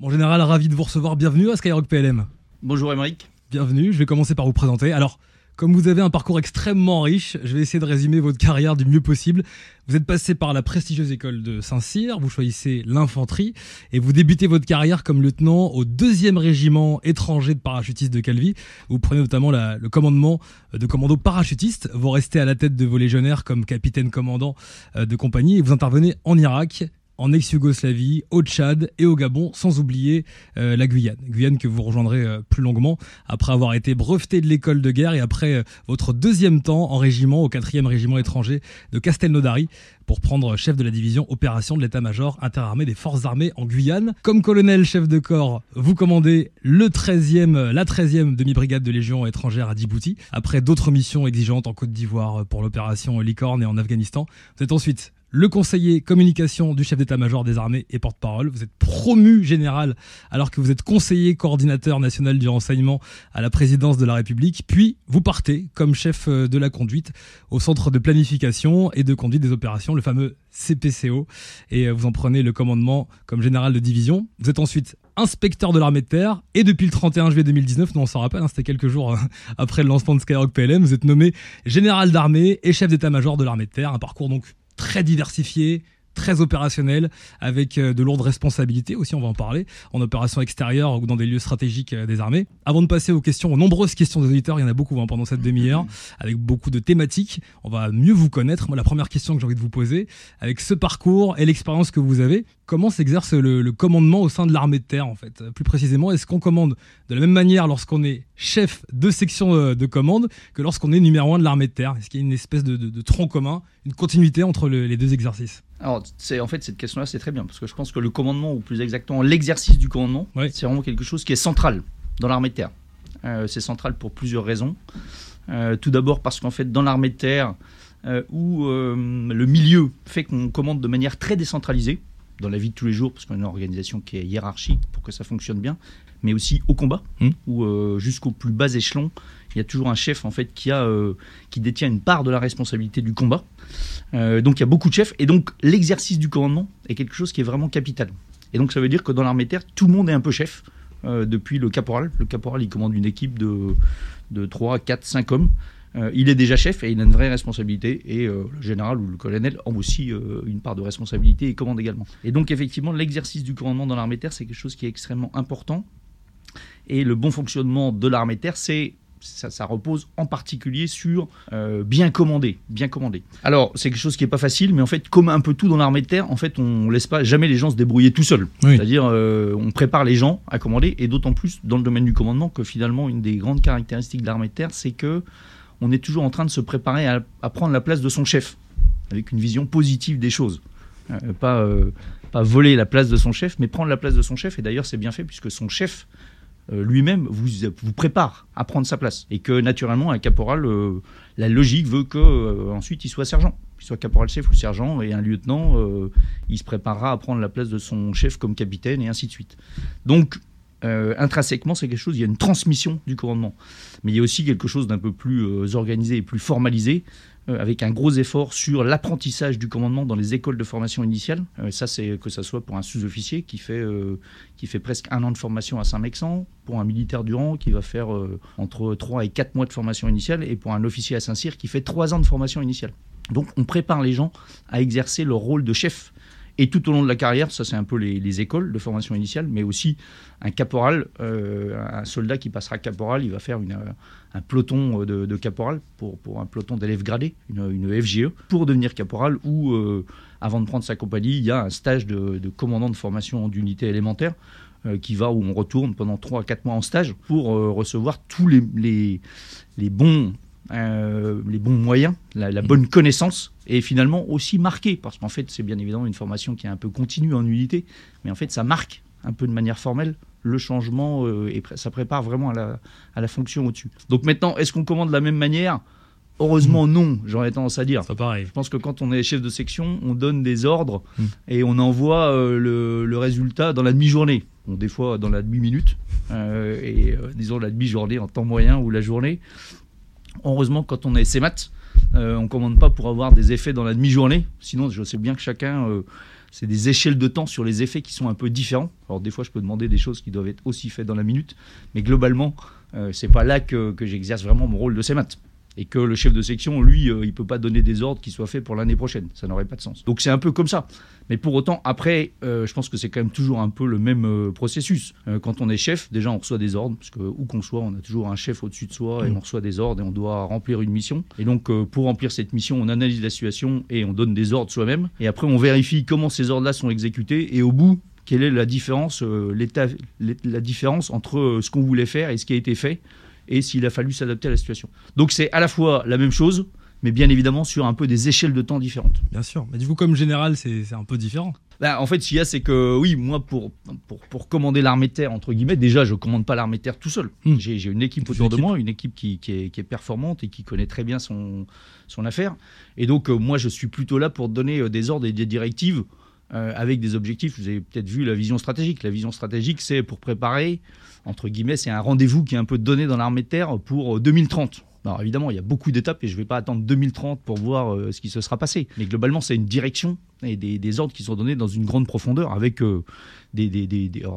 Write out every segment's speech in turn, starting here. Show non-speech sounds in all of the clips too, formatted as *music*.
Mon général, ravi de vous recevoir. Bienvenue à Skyrock PLM. Bonjour Émeric. Bienvenue, je vais commencer par vous présenter. Alors, comme vous avez un parcours extrêmement riche, je vais essayer de résumer votre carrière du mieux possible. Vous êtes passé par la prestigieuse école de Saint-Cyr, vous choisissez l'infanterie et vous débutez votre carrière comme lieutenant au deuxième régiment étranger de parachutistes de Calvi. Vous prenez notamment la- le commandement de commando parachutiste. Vous restez à la tête de vos légionnaires comme capitaine commandant euh, de compagnie et vous intervenez en Irak, en ex-Yougoslavie, au Tchad et au Gabon, sans oublier euh, la Guyane. Guyane que vous rejoindrez euh, plus longuement après avoir été breveté de l'école de guerre et après euh, votre deuxième temps en régiment au 4e régiment étranger de Castelnaudary pour prendre chef de la division opération de l'état-major interarmé des forces armées en Guyane. Comme colonel chef de corps, vous commandez le 13e, euh, la 13e demi-brigade de légion étrangère à Djibouti après d'autres missions exigeantes en Côte d'Ivoire pour l'opération Licorne et en Afghanistan. Vous êtes ensuite le conseiller communication du chef d'état-major des armées et porte-parole. Vous êtes promu général alors que vous êtes conseiller coordinateur national du renseignement à la présidence de la République. Puis vous partez comme chef euh, de la conduite au centre de planification et de conduite des opérations, le fameux CPCO. Et euh, vous en prenez le commandement comme général de division. Vous êtes ensuite inspecteur de l'armée de terre et depuis le 31 juillet 2019, nous on s'en rappelle, hein, c'était quelques jours euh, après le lancement de Skyrock PLM, vous êtes nommé général d'armée et chef d'état-major de l'armée de terre. Un parcours donc très diversifié, très opérationnel, avec euh, de lourdes responsabilités aussi, on va en parler, en opération extérieure ou dans des lieux stratégiques euh, des armées. Avant de passer aux questions, aux nombreuses questions des auditeurs, il y en a beaucoup hein, pendant cette demi-heure, avec beaucoup de thématiques. On va mieux vous connaître. Moi, la première question que j'ai envie de vous poser, avec ce parcours et l'expérience que vous avez, comment s'exerce le, le commandement au sein de l'armée de terre, en fait? Plus précisément, est-ce qu'on commande de la même manière lorsqu'on est chef de section euh, de commande que lorsqu'on est numéro un de l'armée de terre Est-ce qu'il y a une espèce de, de- de tronc commun, une continuité entre le- les deux exercices? Alors, c'est en fait cette question-là, c'est très bien parce que je pense que le commandement, ou plus exactement l'exercice du commandement, c'est vraiment quelque chose qui est central dans l'armée de terre. Euh, c'est central pour plusieurs raisons. Euh, tout d'abord parce qu'en fait, dans l'armée de terre, euh, où le milieu fait qu'on commande de manière très décentralisée dans la vie de tous les jours, parce qu'on a une organisation qui est hiérarchique pour que ça fonctionne bien, mais aussi au combat, Mm. où euh, jusqu'au plus bas échelon, il y a toujours un chef en fait qui a euh, qui détient une part de la responsabilité du combat. Euh, donc il y a beaucoup de chefs et donc l'exercice du commandement est quelque chose qui est vraiment capital. Et donc ça veut dire que dans l'armée terre, tout le monde est un peu chef, depuis le caporal. Le caporal, il commande une équipe de, de 3, 4, 5 hommes. Euh, il est déjà chef et il a une vraie responsabilité. Et euh, le général ou le colonel ont aussi euh, une part de responsabilité et commande également. Et donc effectivement, l'exercice du commandement dans l'armée terre, c'est quelque chose qui est extrêmement important. Et le bon fonctionnement de l'armée terre, c'est ça, ça repose en particulier sur euh, bien commander, bien commander. Alors c'est quelque chose qui est pas facile, mais en fait comme un peu tout dans l'armée de terre, en fait on laisse pas jamais les gens se débrouiller tout seuls. Oui. C'est-à-dire euh, on prépare les gens à commander, et d'autant plus dans le domaine du commandement que finalement une des grandes caractéristiques de l'armée de terre, c'est que on est toujours en train de se préparer à, prendre la place de son chef, avec une vision positive des choses. Euh, pas, euh, pas voler la place de son chef, mais prendre la place de son chef. Et d'ailleurs, c'est bien fait puisque son chef euh, lui-même vous, prépare à prendre sa place. Et que naturellement, un caporal, la logique veut que ensuite il soit sergent. Qu'il soit caporal-chef ou sergent, et un lieutenant, il se préparera à prendre la place de son chef comme capitaine, et ainsi de suite. Donc, euh, intrinsèquement, c'est quelque chose, il y a une transmission du commandement. Mais il y a aussi quelque chose d'un peu plus euh, organisé et plus formalisé, euh, avec un gros effort sur l'apprentissage du commandement dans les écoles de formation initiale. Ça, c'est que ça soit pour un sous-officier qui fait, qui fait presque un an de formation à Saint-Mexan, pour un militaire du rang qui va faire entre 3 et 4 mois de formation initiale, et pour un officier à Saint-Cyr qui fait 3 ans de formation initiale. Donc on prépare les gens à exercer leur rôle de chef. Et tout au long de la carrière, ça c'est un peu les, les écoles de formation initiale, mais aussi un caporal, euh, un soldat qui passera caporal, il va faire euh, un peloton de, de caporal pour, un peloton d'élèves gradés, une, FGE, pour devenir caporal, ou euh, avant de prendre sa compagnie, il y a un stage de, commandant de formation d'unité élémentaire euh, qui va où on retourne pendant 3 à 4 mois en stage pour euh, recevoir tous les bons euh, les bons moyens, la, la bonne connaissance, et finalement aussi marquer, parce qu'en fait c'est bien évidemment une formation qui est un peu continue en unité, mais en fait ça marque un peu de manière formelle le changement euh, et ça prépare vraiment à la, à la fonction au-dessus. Donc maintenant, est-ce qu'on commande de la même manière? Heureusement non, j'aurais tendance à dire. Ça pareil. Je pense que quand on est chef de section, on donne des ordres Mm. et on envoie euh, le, le résultat dans la demi-journée. Bon, des fois dans la demi-minute, euh, et euh, disons la demi-journée en temps moyen ou la journée. Heureusement, quand on est CMAT, euh, on ne commande pas pour avoir des effets dans la demi-journée. Sinon, je sais bien que chacun, euh, c'est des échelles de temps sur les effets qui sont un peu différents. Alors des fois, je peux demander des choses qui doivent être aussi faites dans la minute, mais globalement, euh, c'est pas là que, que j'exerce vraiment mon rôle de CEMAT et que le chef de section, lui, euh, il peut pas donner des ordres qui soient faits pour l'année prochaine. Ça n'aurait pas de sens. Donc c'est un peu comme ça. Mais pour autant, après, euh, je pense que c'est quand même toujours un peu le même euh, processus. quand on est chef, déjà on reçoit des ordres, parce que où qu'on soit, on a toujours un chef au-dessus de soi et mm. on reçoit des ordres et on doit remplir une mission. Et donc pour remplir cette mission, on analyse la situation et on donne des ordres soi-même. Et après, on vérifie comment ces ordres-là sont exécutés. Et au bout, quelle est la différence, la différence entre ce qu'on voulait faire et ce qui a été fait et s'il a fallu s'adapter à la situation. Donc c'est à la fois la même chose, mais bien évidemment sur un peu des échelles de temps différentes. Bien sûr. Mais du coup, comme général, c'est un peu différent. Bah, en fait, ce qu'il y a, c'est que oui, moi, pour, pour, pour commander l'armée de terre, entre guillemets, déjà, je ne commande pas l'armée de terre tout seul. Hmm. J'ai une équipe autour de moi, une équipe qui, qui, est, qui, est, performante et qui connaît très bien son, son affaire. Et donc, euh, moi, je suis plutôt là pour donner euh, des ordres et des directives euh, avec des objectifs. Vous avez peut-être vu la vision stratégique. La vision stratégique, c'est pour préparer entre guillemets, c'est un rendez-vous qui est un peu donné dans l'armée de terre pour 2030. Euh, Alors évidemment, il y a beaucoup d'étapes et je ne vais pas attendre 2030 pour voir euh, ce qui se sera passé. Mais globalement, c'est une direction et des, ordres qui sont donnés dans une grande profondeur avec euh, des,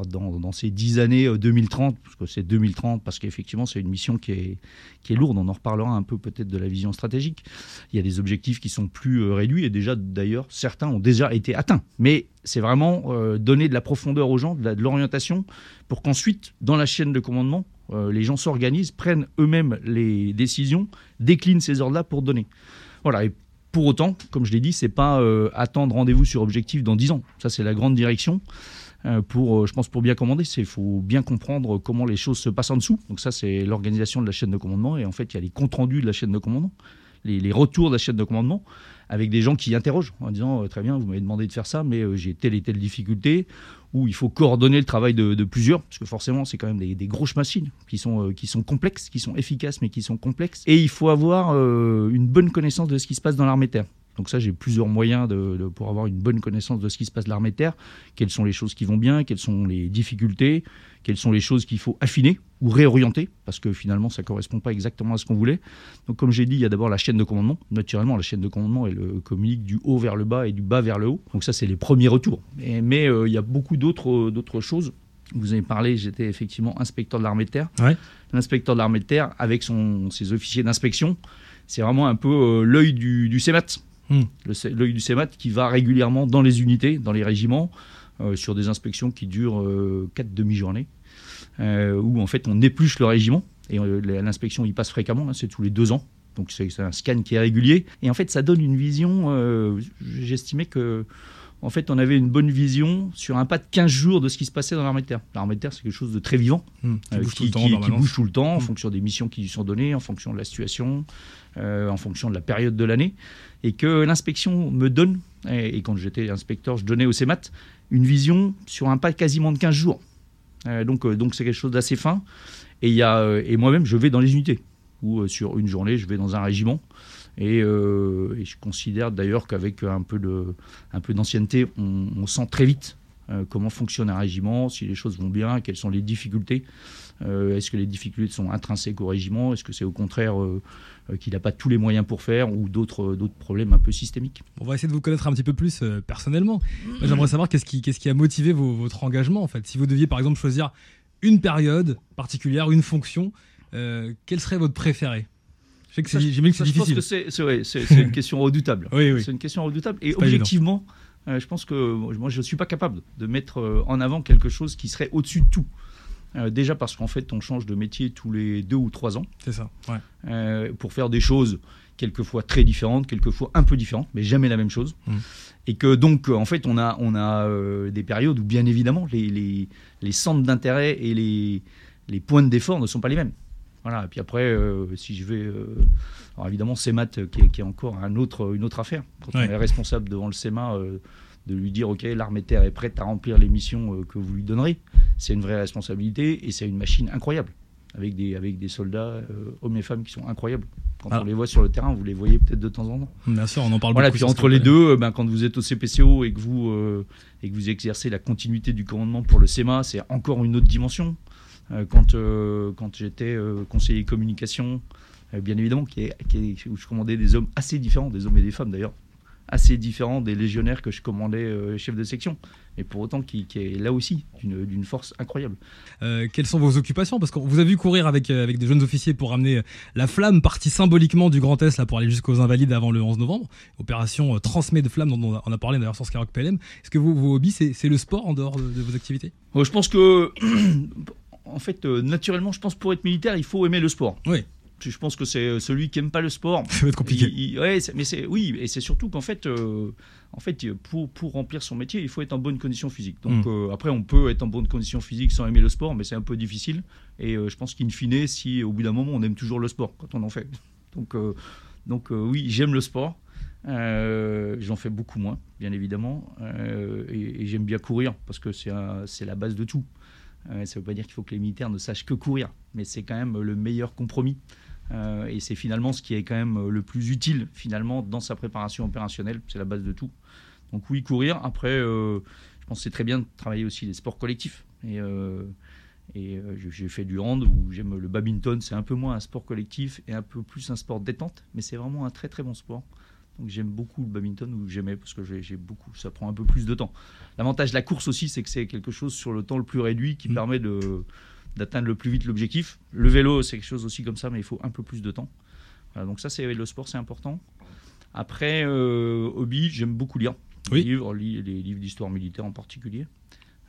dans, ces 10 années 2030, parce que c'est 2030, parce qu'effectivement, c'est une mission qui est lourde. On en reparlera un peu peut-être de la vision stratégique. Il y a des objectifs qui sont plus réduits et déjà, d'ailleurs, certains ont déjà été atteints. Mais c'est vraiment donner de la profondeur aux gens, de l'orientation, pour qu'ensuite, dans la chaîne de commandement, euh, les gens s'organisent, prennent eux-mêmes les décisions, déclinent ces ordres-là pour donner. Voilà. Et pour autant, comme je l'ai dit, c'est pas euh, attendre rendez-vous sur objectif dans 10 ans. Ça, c'est la grande direction. Euh, pour, je pense, pour bien commander, il faut bien comprendre comment les choses se passent en dessous. Donc ça, c'est l'organisation de la chaîne de commandement. Et en fait, il y a les comptes rendus de la chaîne de commandement, les, les retours de la chaîne de commandement avec des gens qui interrogent en disant très bien, vous m'avez demandé de faire ça, mais j'ai telle et telle difficulté, où il faut coordonner le travail de, plusieurs, parce que forcément, c'est quand même des, grosses machines qui sont, euh, qui sont complexes, qui sont efficaces, mais qui sont complexes. Et il faut avoir euh, une bonne connaissance de ce qui se passe dans l'armée terre. Donc ça, j'ai plusieurs moyens de, pour avoir une bonne connaissance de ce qui se passe de l'armée de terre, quelles sont les choses qui vont bien, quelles sont les difficultés, quelles sont les choses qu'il faut affiner ou réorienter, parce que finalement, ça ne correspond pas exactement à ce qu'on voulait. Donc comme j'ai dit, il y a d'abord la chaîne de commandement. Naturellement, la chaîne de commandement, elle communique du haut vers le bas et du bas vers le haut. Donc ça, c'est les premiers retours. mais euh, il y a beaucoup d'autres choses. Vous avez parlé, j'étais effectivement inspecteur de l'armée de terre. L'inspecteur de l'armée de terre, avec son, ses officiers d'inspection, c'est vraiment un peu euh, l'œil du, du CEMAT. Hmm. L'œil du CEMAT qui va régulièrement dans les unités, dans les régiments, euh, sur des inspections qui durent euh, quatre demi-journées, euh, où en fait on épluche le régiment. Et l'inspection y passe fréquemment, hein, c'est tous les deux ans. Donc c'est un scan qui est régulier. Et en fait, ça donne une vision. J'estimais que en fait, on avait une bonne vision sur un pas de 15 jours de ce qui se passait dans l'armée de terre. L'armée de terre, c'est quelque chose de très vivant, hmm. qui, bouge tout le temps, en hmm. fonction des missions qui lui sont données, en fonction de la situation, en fonction de la période de l'année et que l'inspection me donne, et, quand j'étais inspecteur, je donnais au CEMAT, une vision sur un pas quasiment de 15 jours. Euh, donc euh, donc c'est quelque chose d'assez fin. Et, il y a, euh, et moi-même, je vais dans les unités, ou sur une journée, je vais dans un régiment. Et, je considère d'ailleurs qu'avec un peu d'ancienneté, on, on, sent très vite comment fonctionne un régiment, si les choses vont bien, quelles sont les difficultés. Est-ce que les difficultés sont intrinsèques au régiment? Est-ce que c'est au contraire euh, qu'il n'a pas tous les moyens pour faire ou d'autres euh, d'autres problèmes un peu systémiques? On va essayer de vous connaître un petit peu plus euh, personnellement. J'aimerais savoir qu'est-ce qui, qu'est-ce qui a motivé votre engagement en fait. Si vous deviez par exemple choisir une période particulière, une fonction, quelle serait votre préférée? Je sais que c'est, difficile. Je pense que c'est, une *laughs* question redoutable. oui, oui. C'est une question redoutable. Et objectivement, je pense que moi, je ne suis pas capable de mettre en avant quelque chose qui serait au-dessus de tout. Euh, déjà parce qu'en fait, on change de métier tous les deux ou trois ans. C'est ça. Ouais. Euh, pour faire des choses quelquefois très différentes, quelquefois un peu différentes, mais jamais la même chose. Mm. Et que donc, en fait, on a, on a euh, des périodes où, bien évidemment, les, les, les centres d'intérêt et les, les points d'effort ne sont pas les mêmes. Voilà. Et puis après, si je vais. alors évidemment, CEMAT, qui est, qui est encore un autre, une autre affaire. Quand on est responsable devant le CEMA de lui dire ok l'armée de terre est prête à remplir les missions euh, que vous lui donnerez c'est une vraie responsabilité et c'est une machine incroyable avec des avec des soldats euh, hommes et femmes qui sont incroyables quand ah. on les voit sur le terrain vous les voyez peut-être de temps en temps bien sûr on en parle voilà, beaucoup puis entre les deux euh, ben, quand vous êtes au CPCO et que vous et que vous exercez la continuité du commandement pour le SEMA c'est encore une autre dimension quand quand j'étais conseiller communication bien évidemment qui est, qui est, où je commandais des hommes assez différents des hommes et des femmes d'ailleurs assez différent des légionnaires que je commandais euh, chef de section. Et pour autant, qui, est là aussi d'une force incroyable. Euh, quelles sont vos occupations? Parce qu'on vous a vu courir avec, euh, avec des jeunes officiers pour ramener la flamme, partie symboliquement du Grand Est, là, pour aller jusqu'aux Invalides avant le 11 novembre. Opération Transmet de flamme, dont on a, parlé d'ailleurs sur Skyrock PLM. Est-ce que vos hobbies, c'est le sport en dehors de, vos activités? Je pense que, *clears throat* en fait, naturellement, je pense pour être militaire, il faut aimer le sport. Oui. Je pense que c'est euh, celui qui aime pas le sport. *laughs* Ça va être compliqué. mais c'est oui, et c'est surtout qu'en fait, euh, en fait, pour, pour remplir son métier, il faut être en bonne condition physique. Donc euh, après, on peut être en bonne condition physique sans aimer le sport, mais c'est un peu difficile. Et je pense qu'in fine, si au bout d'un moment, on aime toujours le sport quand on en fait. Donc donc oui, j'aime le sport. J'en fais beaucoup moins, bien évidemment, et, et j'aime bien courir parce que c'est la base de tout. Ça ne veut pas dire qu'il faut que les militaires ne sachent que courir, mais c'est quand même le meilleur compromis. Euh, et c'est finalement ce qui est quand même euh, le plus utile finalement dans sa préparation opérationnelle. C'est la base de tout. Donc oui, courir. Après, euh, je pense que c'est très bien de travailler aussi les sports collectifs. Et j'ai fait du hand où j'aime le badminton. C'est un peu moins un sport collectif et un peu plus un sport détente, mais c'est vraiment un très très bon sport. Donc j'aime beaucoup le badminton ou j'aimais parce que j'ai beaucoup, ça prend un peu plus de temps. L'avantage de la course aussi, c'est que c'est quelque chose sur le temps le plus réduit qui mmh. permet d'atteindre le plus vite l'objectif. Le vélo, c'est quelque chose aussi comme ça, mais il faut un peu plus de temps. donc ça, c'est le sport, c'est important. Après, euh, hobby, j'aime beaucoup lire. Oui. Les livres, les livres d'histoire militaire en particulier.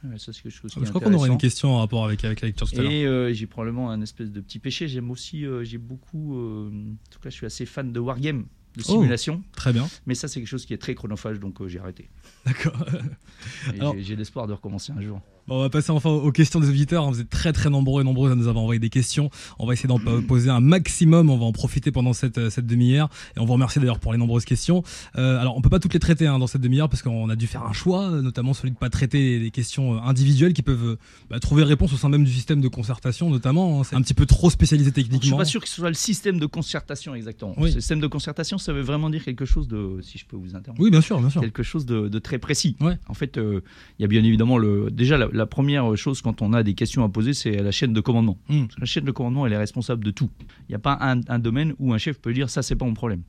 Euh, ça, c'est quelque chose qui Je crois qu'on aurait une question en rapport avec, avec la lecture tout Et euh, j'ai probablement un espèce de petit péché. J'aime aussi, j'ai beaucoup, en tout cas, je suis assez fan de wargame de oh, simulation. très bien. Mais ça, c'est quelque chose qui est très chronophage, donc j'ai arrêté. D'accord. J'ai l'espoir de recommencer un jour on va passer enfin aux questions des auditeurs. Vous êtes très très nombreux et nombreux à nous avoir envoyé des questions. On va essayer d'en poser un maximum. On va en profiter pendant cette, euh, cette demi-heure. Et on vous remercie d'ailleurs pour les nombreuses questions. Euh, alors, on peut pas toutes les traiter hein, dans cette demi-heure parce qu'on a dû faire un choix, notamment celui de pas traiter des questions euh, individuelles qui peuvent bah, trouver réponse au sein même du système de concertation, notamment. Hein. C'est un petit peu trop spécialisé techniquement. Je suis pas sûr que ce soit le système de concertation exactement. Le système de concertation, ça veut vraiment dire quelque chose de, si je peux vous interrompre. Oui, bien sûr, bien sûr. Quelque chose de, très précis. Ouais. En fait, il y a bien évidemment le, déjà la première chose quand on a des questions à poser, c'est la chaîne de commandement. Hmm. La chaîne de commandement, elle est responsable de tout. Il n'y a pas un, domaine où un chef peut dire ça, c'est pas mon problème.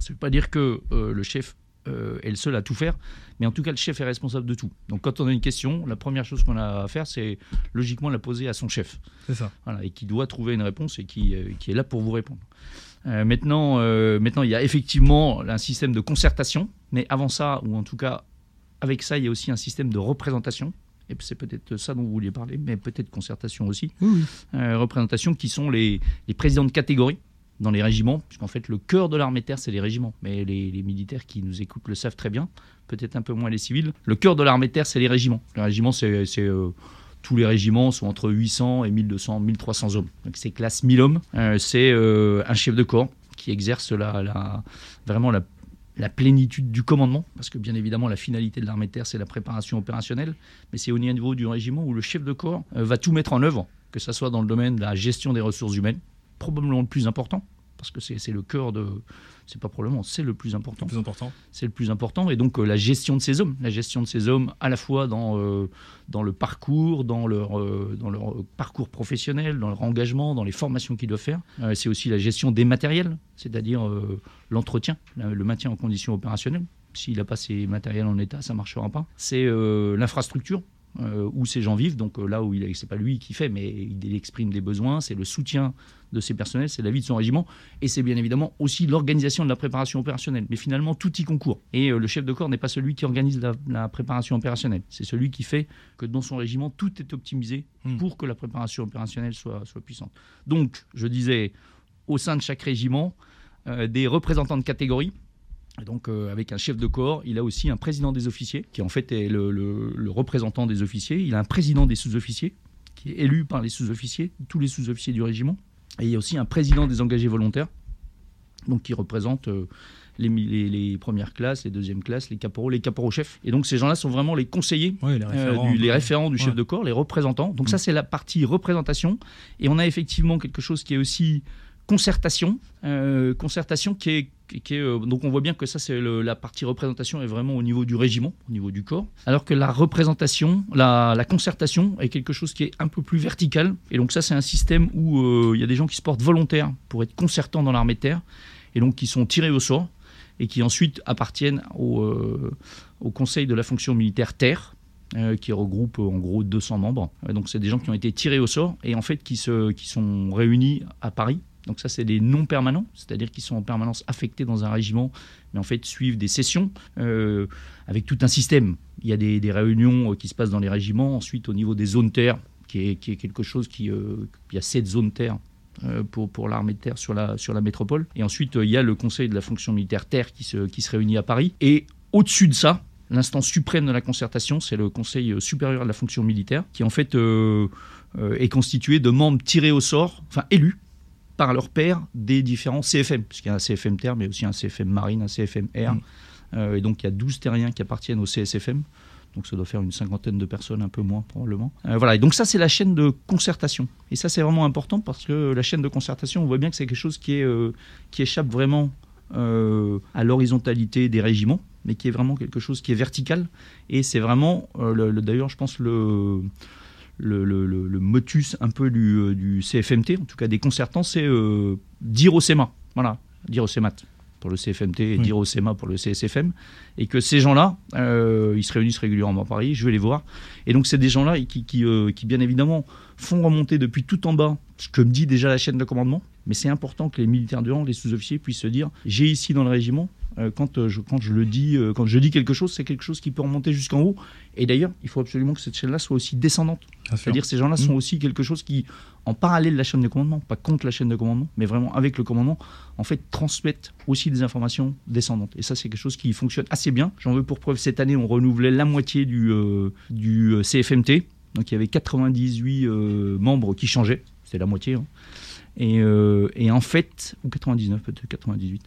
Ça ne veut pas dire que euh, le chef euh, est le seul à tout faire, mais en tout cas, le chef est responsable de tout. Donc, quand on a une question, la première chose qu'on a à faire, c'est logiquement la poser à son chef. C'est ça. Voilà, et qui doit trouver une réponse et qui, euh, qui est là pour vous répondre. maintenant, maintenant, il y a effectivement un système de concertation, mais avant ça, ou en tout cas avec ça, il y a aussi un système de représentation et c'est peut-être ça dont vous vouliez parler, mais peut-être concertation aussi, euh, représentation qui sont les, présidents de catégorie dans les régiments, puisqu'en fait le cœur de l'armée terre c'est les régiments, mais les, militaires qui nous écoutent le savent très bien, peut-être un peu moins les civils. Le cœur de l'armée terre c'est les régiments. Les régiments c'est euh, tous les régiments sont entre 800 et 1200, 1300 hommes. Donc c'est classe 1000 hommes. Euh, c'est un chef de corps qui exerce la, la, vraiment la la plénitude du commandement, parce que bien évidemment la finalité de l'armée de terre c'est la préparation opérationnelle, mais c'est au niveau du régiment où le chef de corps euh, va tout mettre en œuvre, que ce soit dans le domaine de la gestion des ressources humaines, probablement le plus important, parce que c'est le cœur de, c'est pas probablement, c'est le plus important. Le plus important. C'est le plus important. Et donc euh, la gestion de ces hommes, la gestion de ces hommes à la fois dans, euh, dans le parcours, dans leur, euh, dans leur parcours professionnel, dans leur engagement, dans les formations qu'ils doivent faire. c'est aussi la gestion des matériels, c'est-à-dire l'entretien, le maintien en condition opérationnelle. S'il n'a pas ses matériels en état, ça ne marchera pas. C'est l'infrastructure, euh, où ces gens vivent, donc euh, là où il c'est pas lui qui fait, mais il exprime des besoins, c'est le soutien de ses personnels, c'est la vie de son régiment, et c'est bien évidemment aussi l'organisation de la préparation opérationnelle. Mais finalement, tout y concourt. Et euh, le chef de corps n'est pas celui qui organise la, préparation opérationnelle, c'est celui qui fait que dans son régiment, tout est optimisé hmm. pour que la préparation opérationnelle soit, soit puissante. Donc, je disais, au sein de chaque régiment, des représentants de catégorie, donc, euh, avec un chef de corps, il a aussi un président des officiers, qui en fait est le, représentant des officiers. Il a un président des sous-officiers, qui est élu par les sous-officiers, tous les sous-officiers du régiment. Et il y a aussi un président des engagés volontaires, donc qui représente euh, les, premières classes, les deuxièmes classes, les caporaux, les caporaux-chefs. Et donc, ces gens-là sont vraiment les conseillers, les, euh, référents, du, chef de corps, les représentants. Donc, ça, mm. c'est la partie représentation. Et on a effectivement quelque chose qui est aussi concertation, concertation qui est euh, donc on voit bien que ça c'est la partie représentation est vraiment au niveau du régiment, au niveau du corps, alors que la représentation, la, concertation est quelque chose qui est un peu plus vertical. Et donc ça c'est un système où euh, il y a des gens qui se portent volontaires pour être concertants dans l'armée de terre et donc qui sont tirés au sort. et qui ensuite appartiennent au, euh, Conseil de la fonction militaire terre, qui regroupe en gros 200 membres. Donc c'est des gens qui ont été tirés au sort et en fait qui sont réunis à Paris. Donc ça c'est des non permanents, c'est-à-dire qu'ils sont en permanence affectés dans un régiment, mais en fait suivent des sessions euh, avec tout un système. Il y a des, réunions qui se passent dans les régiments, ensuite au niveau des zones terres, qui est, quelque chose qui... il y a sept zones terres pour, l'armée de terre sur la, métropole. Et ensuite, il y a le Conseil de la fonction militaire terre qui se, réunit à Paris. Et au-dessus de ça, l'instance suprême de la concertation, c'est le Conseil supérieur de la fonction militaire, qui en fait euh, euh, est constitué de membres tirés au sort, enfin élus par leur père des différents CFM, puisqu'il y a un CFM terre, mais aussi un CFM marine, un CFM air. Mmh. Euh, et donc il y a 12 terriens qui appartiennent au CSFM. Donc ça doit faire une cinquantaine de personnes, un peu moins probablement. Euh, voilà, et donc ça c'est la chaîne de concertation. Et ça c'est vraiment important parce que la chaîne de concertation, on voit bien que c'est quelque chose qui, est, euh, qui échappe vraiment à l'horizontalité des régiments, mais qui est vraiment quelque chose qui est vertical. Et c'est vraiment, le, le, d'ailleurs je pense, le, le, le, motus un peu du, du, CFMT, en tout cas des concertants, c'est dire au CEMA. Voilà, dire au CEMAT pour le CFMT et oui. dire au CEMA pour le CSFM, et que ces gens-là, euh, ils se réunissent régulièrement à Paris, je vais les voir. Et donc c'est des gens-là qui, qui, euh, qui, bien évidemment, font remonter depuis tout en bas ce que me dit déjà la chaîne de commandement, mais c'est important que les militaires de rang, les sous-officiers puissent se dire, j'ai ici dans le régiment, euh, quand, je, quand, je le dis, euh, quand je dis quelque chose, c'est quelque chose qui peut remonter jusqu'en haut. Et d'ailleurs, il faut absolument que cette chaîne-là soit aussi descendante. C'est-à-dire ces gens-là mmh. sont aussi quelque chose qui, en parallèle de la chaîne de commandement, pas contre la chaîne de commandement, mais vraiment avec le commandement, en fait, transmettent aussi des informations descendantes. Et ça, c'est quelque chose qui fonctionne assez bien. J'en veux pour preuve, cette année, on renouvelait la moitié du, euh, du CFMT. Donc il y avait 98 euh, membres qui changeaient. C'est la moitié. Hein. Et, euh, et, en fait, ou 99 peut-être, 98.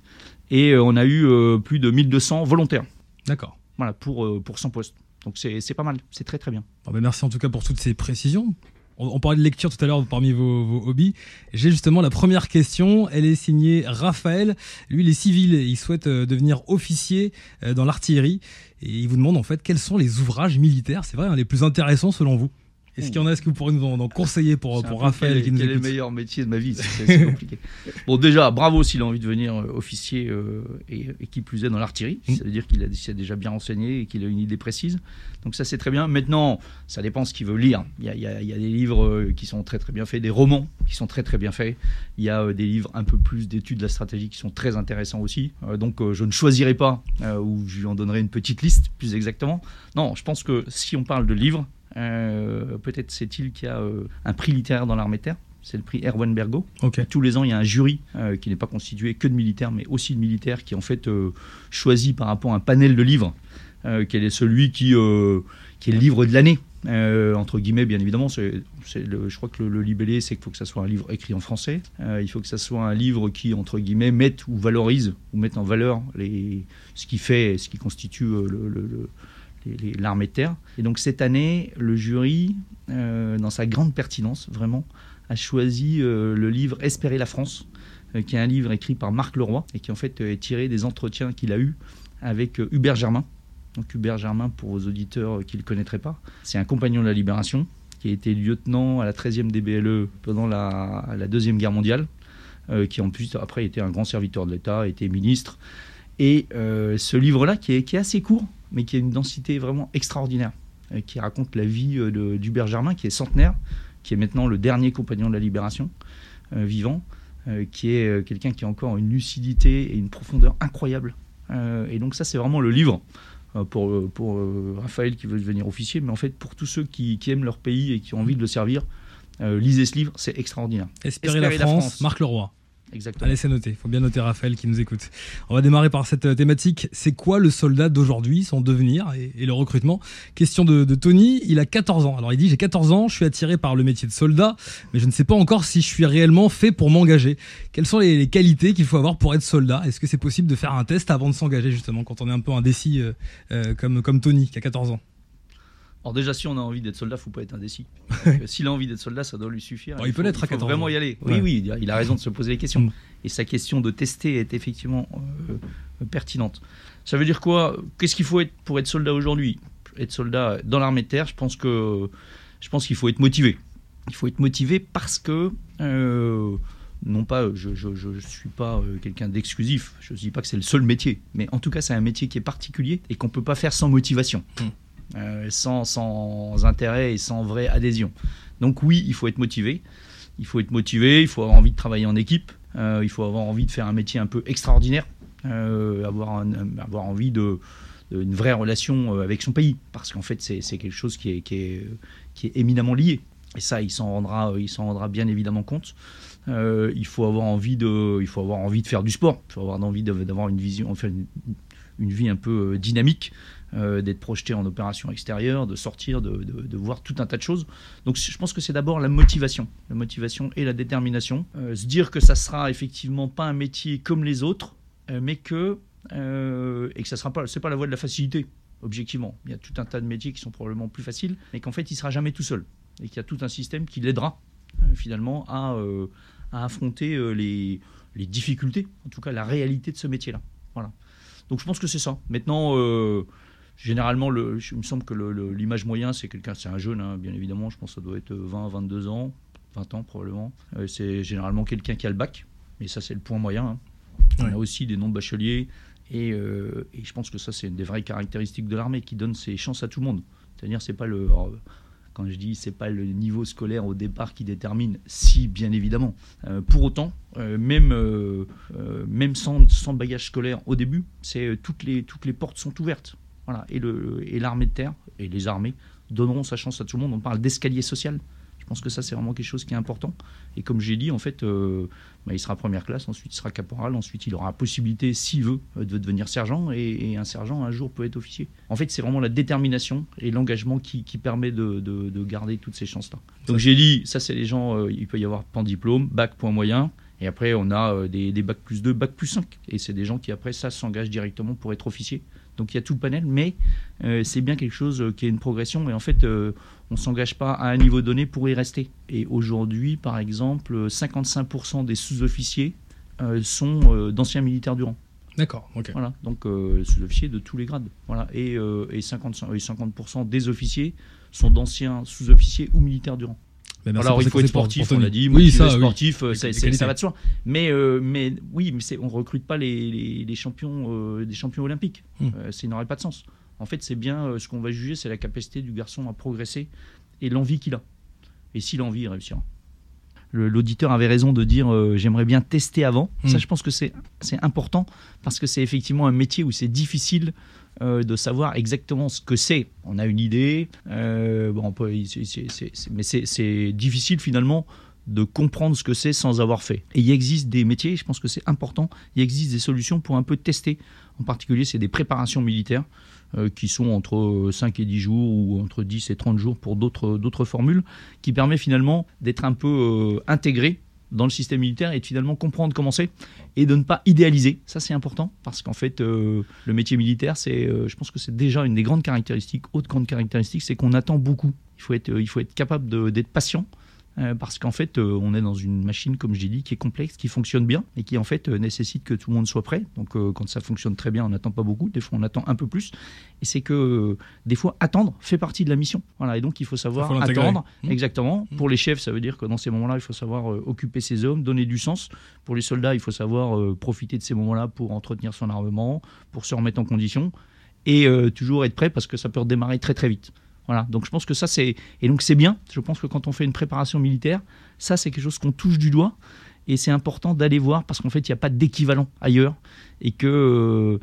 Et euh, on a eu euh, plus de 1200 volontaires. D'accord. Voilà, pour, euh, pour 100 postes. Donc c'est pas mal, c'est très très bien. Bon, ben merci en tout cas pour toutes ces précisions. On, on parlait de lecture tout à l'heure parmi vos, vos hobbies. J'ai justement la première question. Elle est signée Raphaël. Lui, il est civil. Il souhaite devenir officier dans l'artillerie. Et il vous demande en fait quels sont les ouvrages militaires, c'est vrai, hein, les plus intéressants selon vous est-ce qu'il y en a Est-ce que vous pourrez nous en, en conseiller pour, pour Raphaël qui nous Quel est le meilleur métier de ma vie C'est compliqué. *laughs* bon, déjà, bravo s'il a envie de devenir euh, officier euh, et, et, qui plus est dans l'artillerie. Mmh. Ça veut dire qu'il s'est déjà bien renseigné et qu'il a une idée précise. Donc ça, c'est très bien. Maintenant, ça dépend ce qu'il veut lire. Il y, a, il, y a, il y, a, des livres euh, qui sont très très bien faits, des romans qui sont très très bien faits. Il y a des livres un peu plus d'études de la stratégie qui sont très intéressants aussi. Euh, donc je ne choisirai pas, ou je lui en donnerai une petite liste plus exactement. Non, je pense que si on parle de livres, peut-être c'est-il qu'il y a euh, un prix littéraire dans l'armée de terre. C'est le prix Erwan Bergo. Okay. Tous les ans, il y a un jury euh, qui n'est pas constitué que de militaires, mais aussi de militaires, qui en fait choisit par rapport à un panel de livres, quel est celui qui, qui est le livre de l'année. entre guillemets, bien évidemment, c'est, le, je crois que le, le libellé, c'est qu'il faut que ça soit un livre écrit en français. il faut que ça soit un livre qui, entre guillemets, mette ou valorise ou mette en valeur les, ce qui fait, ce qui constitue le, le l'armée de terre. Et donc cette année, le jury, euh, dans sa grande pertinence, vraiment, a choisi euh, le livre Espérer la France, euh, qui est un livre écrit par Marc Leroy et qui en fait est tiré des entretiens qu'il a eus avec Hubert Germain. Donc Hubert Germain, pour vos auditeurs qui ne le connaîtraient pas, c'est un compagnon de la Libération qui a été lieutenant à la 13e DBLE pendant la, Deuxième Guerre mondiale, qui en plus après était un grand serviteur de l'État, était ministre. Et ce livre-là, qui est assez court, mais qui a une densité vraiment extraordinaire, euh, qui raconte la vie euh, d'Hubert Germain, qui est centenaire, qui est maintenant le dernier compagnon de la Libération euh, vivant, euh, qui est euh, quelqu'un qui a encore une lucidité et une profondeur incroyable. Euh, et donc ça, c'est vraiment le livre pour, pour Raphaël qui veut devenir officier, mais en fait pour tous ceux qui, qui aiment leur pays et qui ont envie de le servir, lisez ce livre, c'est extraordinaire. Espérer, Espérer la, France, la France, Marc Leroy. Allez, c'est noté. Il faut bien noter Raphaël qui nous écoute. On va démarrer par cette thématique. C'est quoi le soldat d'aujourd'hui, son devenir et, le recrutement? Question de, Tony. Il a 14 ans. Alors, il dit J'ai 14 ans, je suis attiré par le métier de soldat, mais je ne sais pas encore si je suis réellement fait pour m'engager. Quelles sont les, les qualités qu'il faut avoir pour être soldat? Est-ce que c'est possible de faire un test avant de s'engager, justement, quand on est un peu indécis euh, euh, comme, comme Tony, qui a 14 ans? Alors déjà, si on a envie d'être soldat, faut pas être indécis. *laughs* S'il a envie d'être soldat, ça doit lui suffire. Il, il, peut l'être à 14 vraiment ans. y aller. Oui, ouais. oui, il a raison de se poser les questions. Mm. Et sa question de tester est effectivement euh, pertinente. Ça veut dire quoi? Qu'est-ce qu'il faut être pour être soldat aujourd'hui? Être soldat dans l'armée de terre, je pense que je pense qu'il faut être motivé. Il faut être motivé parce que euh, non pas, je ne suis pas quelqu'un d'exclusif, je ne dis pas que c'est le seul métier, mais en tout cas c'est un métier qui est particulier et qu'on ne peut pas faire sans motivation, hmm. Sans, sans intérêt et sans vraie adhésion. Donc oui, il faut être motivé, il faut être motivé, il faut avoir envie de travailler en équipe, il faut avoir envie de faire un métier un peu extraordinaire, avoir, avoir envie de une vraie relation euh, avec son pays, parce qu'en fait c'est quelque chose qui est, éminemment lié. Et ça, il s'en rendra, bien évidemment compte. Euh, il faut avoir envie de, il faut avoir envie de faire du sport. Il faut avoir envie d'avoir une vision, enfin une, une, vie un peu euh, d'être projeté en opération extérieure, de sortir, de, voir tout un tas de choses. Donc je pense que c'est d'abord la motivation, la motivation et la détermination. se dire que ça sera effectivement pas un métier comme les autres, mais que euh, et que ça sera pas, c'est pas la voie de la facilité, objectivement. Il y a tout un tas de métiers qui sont probablement plus faciles, mais qu'en fait, il sera jamais tout seul, et qu'il y a tout un système qui l'aidera euh, finalement à, euh, affronter les, les, difficultés, en tout cas la réalité de ce métier-là. Voilà. Donc je pense que c'est ça. Maintenant, généralement, le, il me semble que l'image moyen, c'est quelqu'un, c'est un jeune, hein, bien évidemment, je pense que ça doit être 20, 22 ans, 20 ans probablement. c'est généralement quelqu'un qui a le bac, mais ça c'est le point moyen. Hein. On a aussi des noms de bacheliers, euh, et, je pense que ça, c'est une des vraies caractéristiques de l'armée qui donne ses chances à tout le monde. C'est-à-dire, c'est pas le. quand je dis c'est pas le niveau scolaire au départ qui détermine, si bien évidemment. Euh, pour autant, euh, même, même sans, sans, bagage scolaire au début, c'est toutes les, toutes les portes sont ouvertes. Voilà. Et, le, et l'armée de terre et les armées donneront sa chance à tout le monde. On parle d'escalier social. Je pense que ça, c'est vraiment quelque chose qui est important. Et comme j'ai dit, en fait, euh, bah, il sera première classe, ensuite il sera caporal, ensuite il aura la possibilité, s'il veut, euh, de devenir sergent. Et, un sergent, un jour, peut être officier. En fait, c'est vraiment la détermination et l'engagement qui, permet de, garder toutes ces chances-là. Donc j'ai dit, ça, c'est les gens, euh, il peut y avoir pan diplôme, bac, point moyen. Et après, on a des, des bac plus 2, bac plus 5. Et c'est des gens qui, après ça, s'engagent directement pour être officier. Donc il y a tout le panel, mais euh, c'est bien quelque chose euh, qui est une progression. Et en fait, euh, on ne s'engage pas à un niveau donné pour y rester. Et aujourd'hui, par exemple, 55% des sous-officiers sont d'anciens militaires du rang. D'accord, ok. Voilà, donc sous-officiers de tous les grades. Voilà, et, et 50%, 50 des officiers sont d'anciens sous-officiers ou militaires du rang. Alors il faut être sportif, on l'a dit. Oui, ça, sportif, euh, ça, va de soi. Mais, euh, mais oui, mais on recrute pas les, les, champions, euh, des champions olympiques. Hmm. ça n'aurait pas de sens. En fait, c'est bien ce qu'on va juger, c'est la capacité du garçon à progresser et l'envie qu'il a. Et si l'envie, il réussira. L'auditeur avait raison de dire j'aimerais bien tester avant. Ça, hmm. je pense que c'est important parce que c'est effectivement un métier où c'est difficile euh, de savoir exactement ce que c'est. On a une idée, euh, bon, mais c'est difficile finalement de comprendre ce que c'est sans avoir fait. Et il existe des métiers, je pense que c'est important, il existe des solutions pour un peu tester. En particulier, c'est des préparations militaires euh, qui sont entre 5 et 10 jours ou entre 10 et 30 jours pour d'autres formules, qui permet finalement d'être un peu intégré dans le système militaire et de finalement comprendre comment c'est et de ne pas idéaliser. Ça, c'est important parce qu'en fait, euh, le métier militaire, c'est, euh, je pense que c'est déjà une des grandes caractéristiques, autre grande caractéristique, c'est qu'on attend beaucoup. Il faut être, euh, il faut être capable d'être patient euh, parce qu'en fait, euh, on est dans une machine, comme j'ai dit, qui est complexe, qui fonctionne bien et qui en fait euh, nécessite que tout le monde soit prêt. Donc, quand ça fonctionne très bien, on n'attend pas beaucoup. Des fois, on attend un peu plus. Et c'est que des fois, attendre fait partie de la mission. Voilà. Et donc, il faut savoir attendre. Mmh. Exactement. Mmh. Pour les chefs, ça veut dire que dans ces moments-là, il faut savoir occuper ses hommes, donner du sens. Pour les soldats, il faut savoir profiter de ces moments-là pour entretenir son armement, pour se remettre en condition et toujours être prêt parce que ça peut redémarrer très très vite. Voilà, donc je pense que ça c'est et donc c'est bien. Je pense que quand on fait une préparation militaire, ça c'est quelque chose qu'on touche du doigt. Et c'est important d'aller voir parce qu'en fait il n'y a pas d'équivalent ailleurs. Et que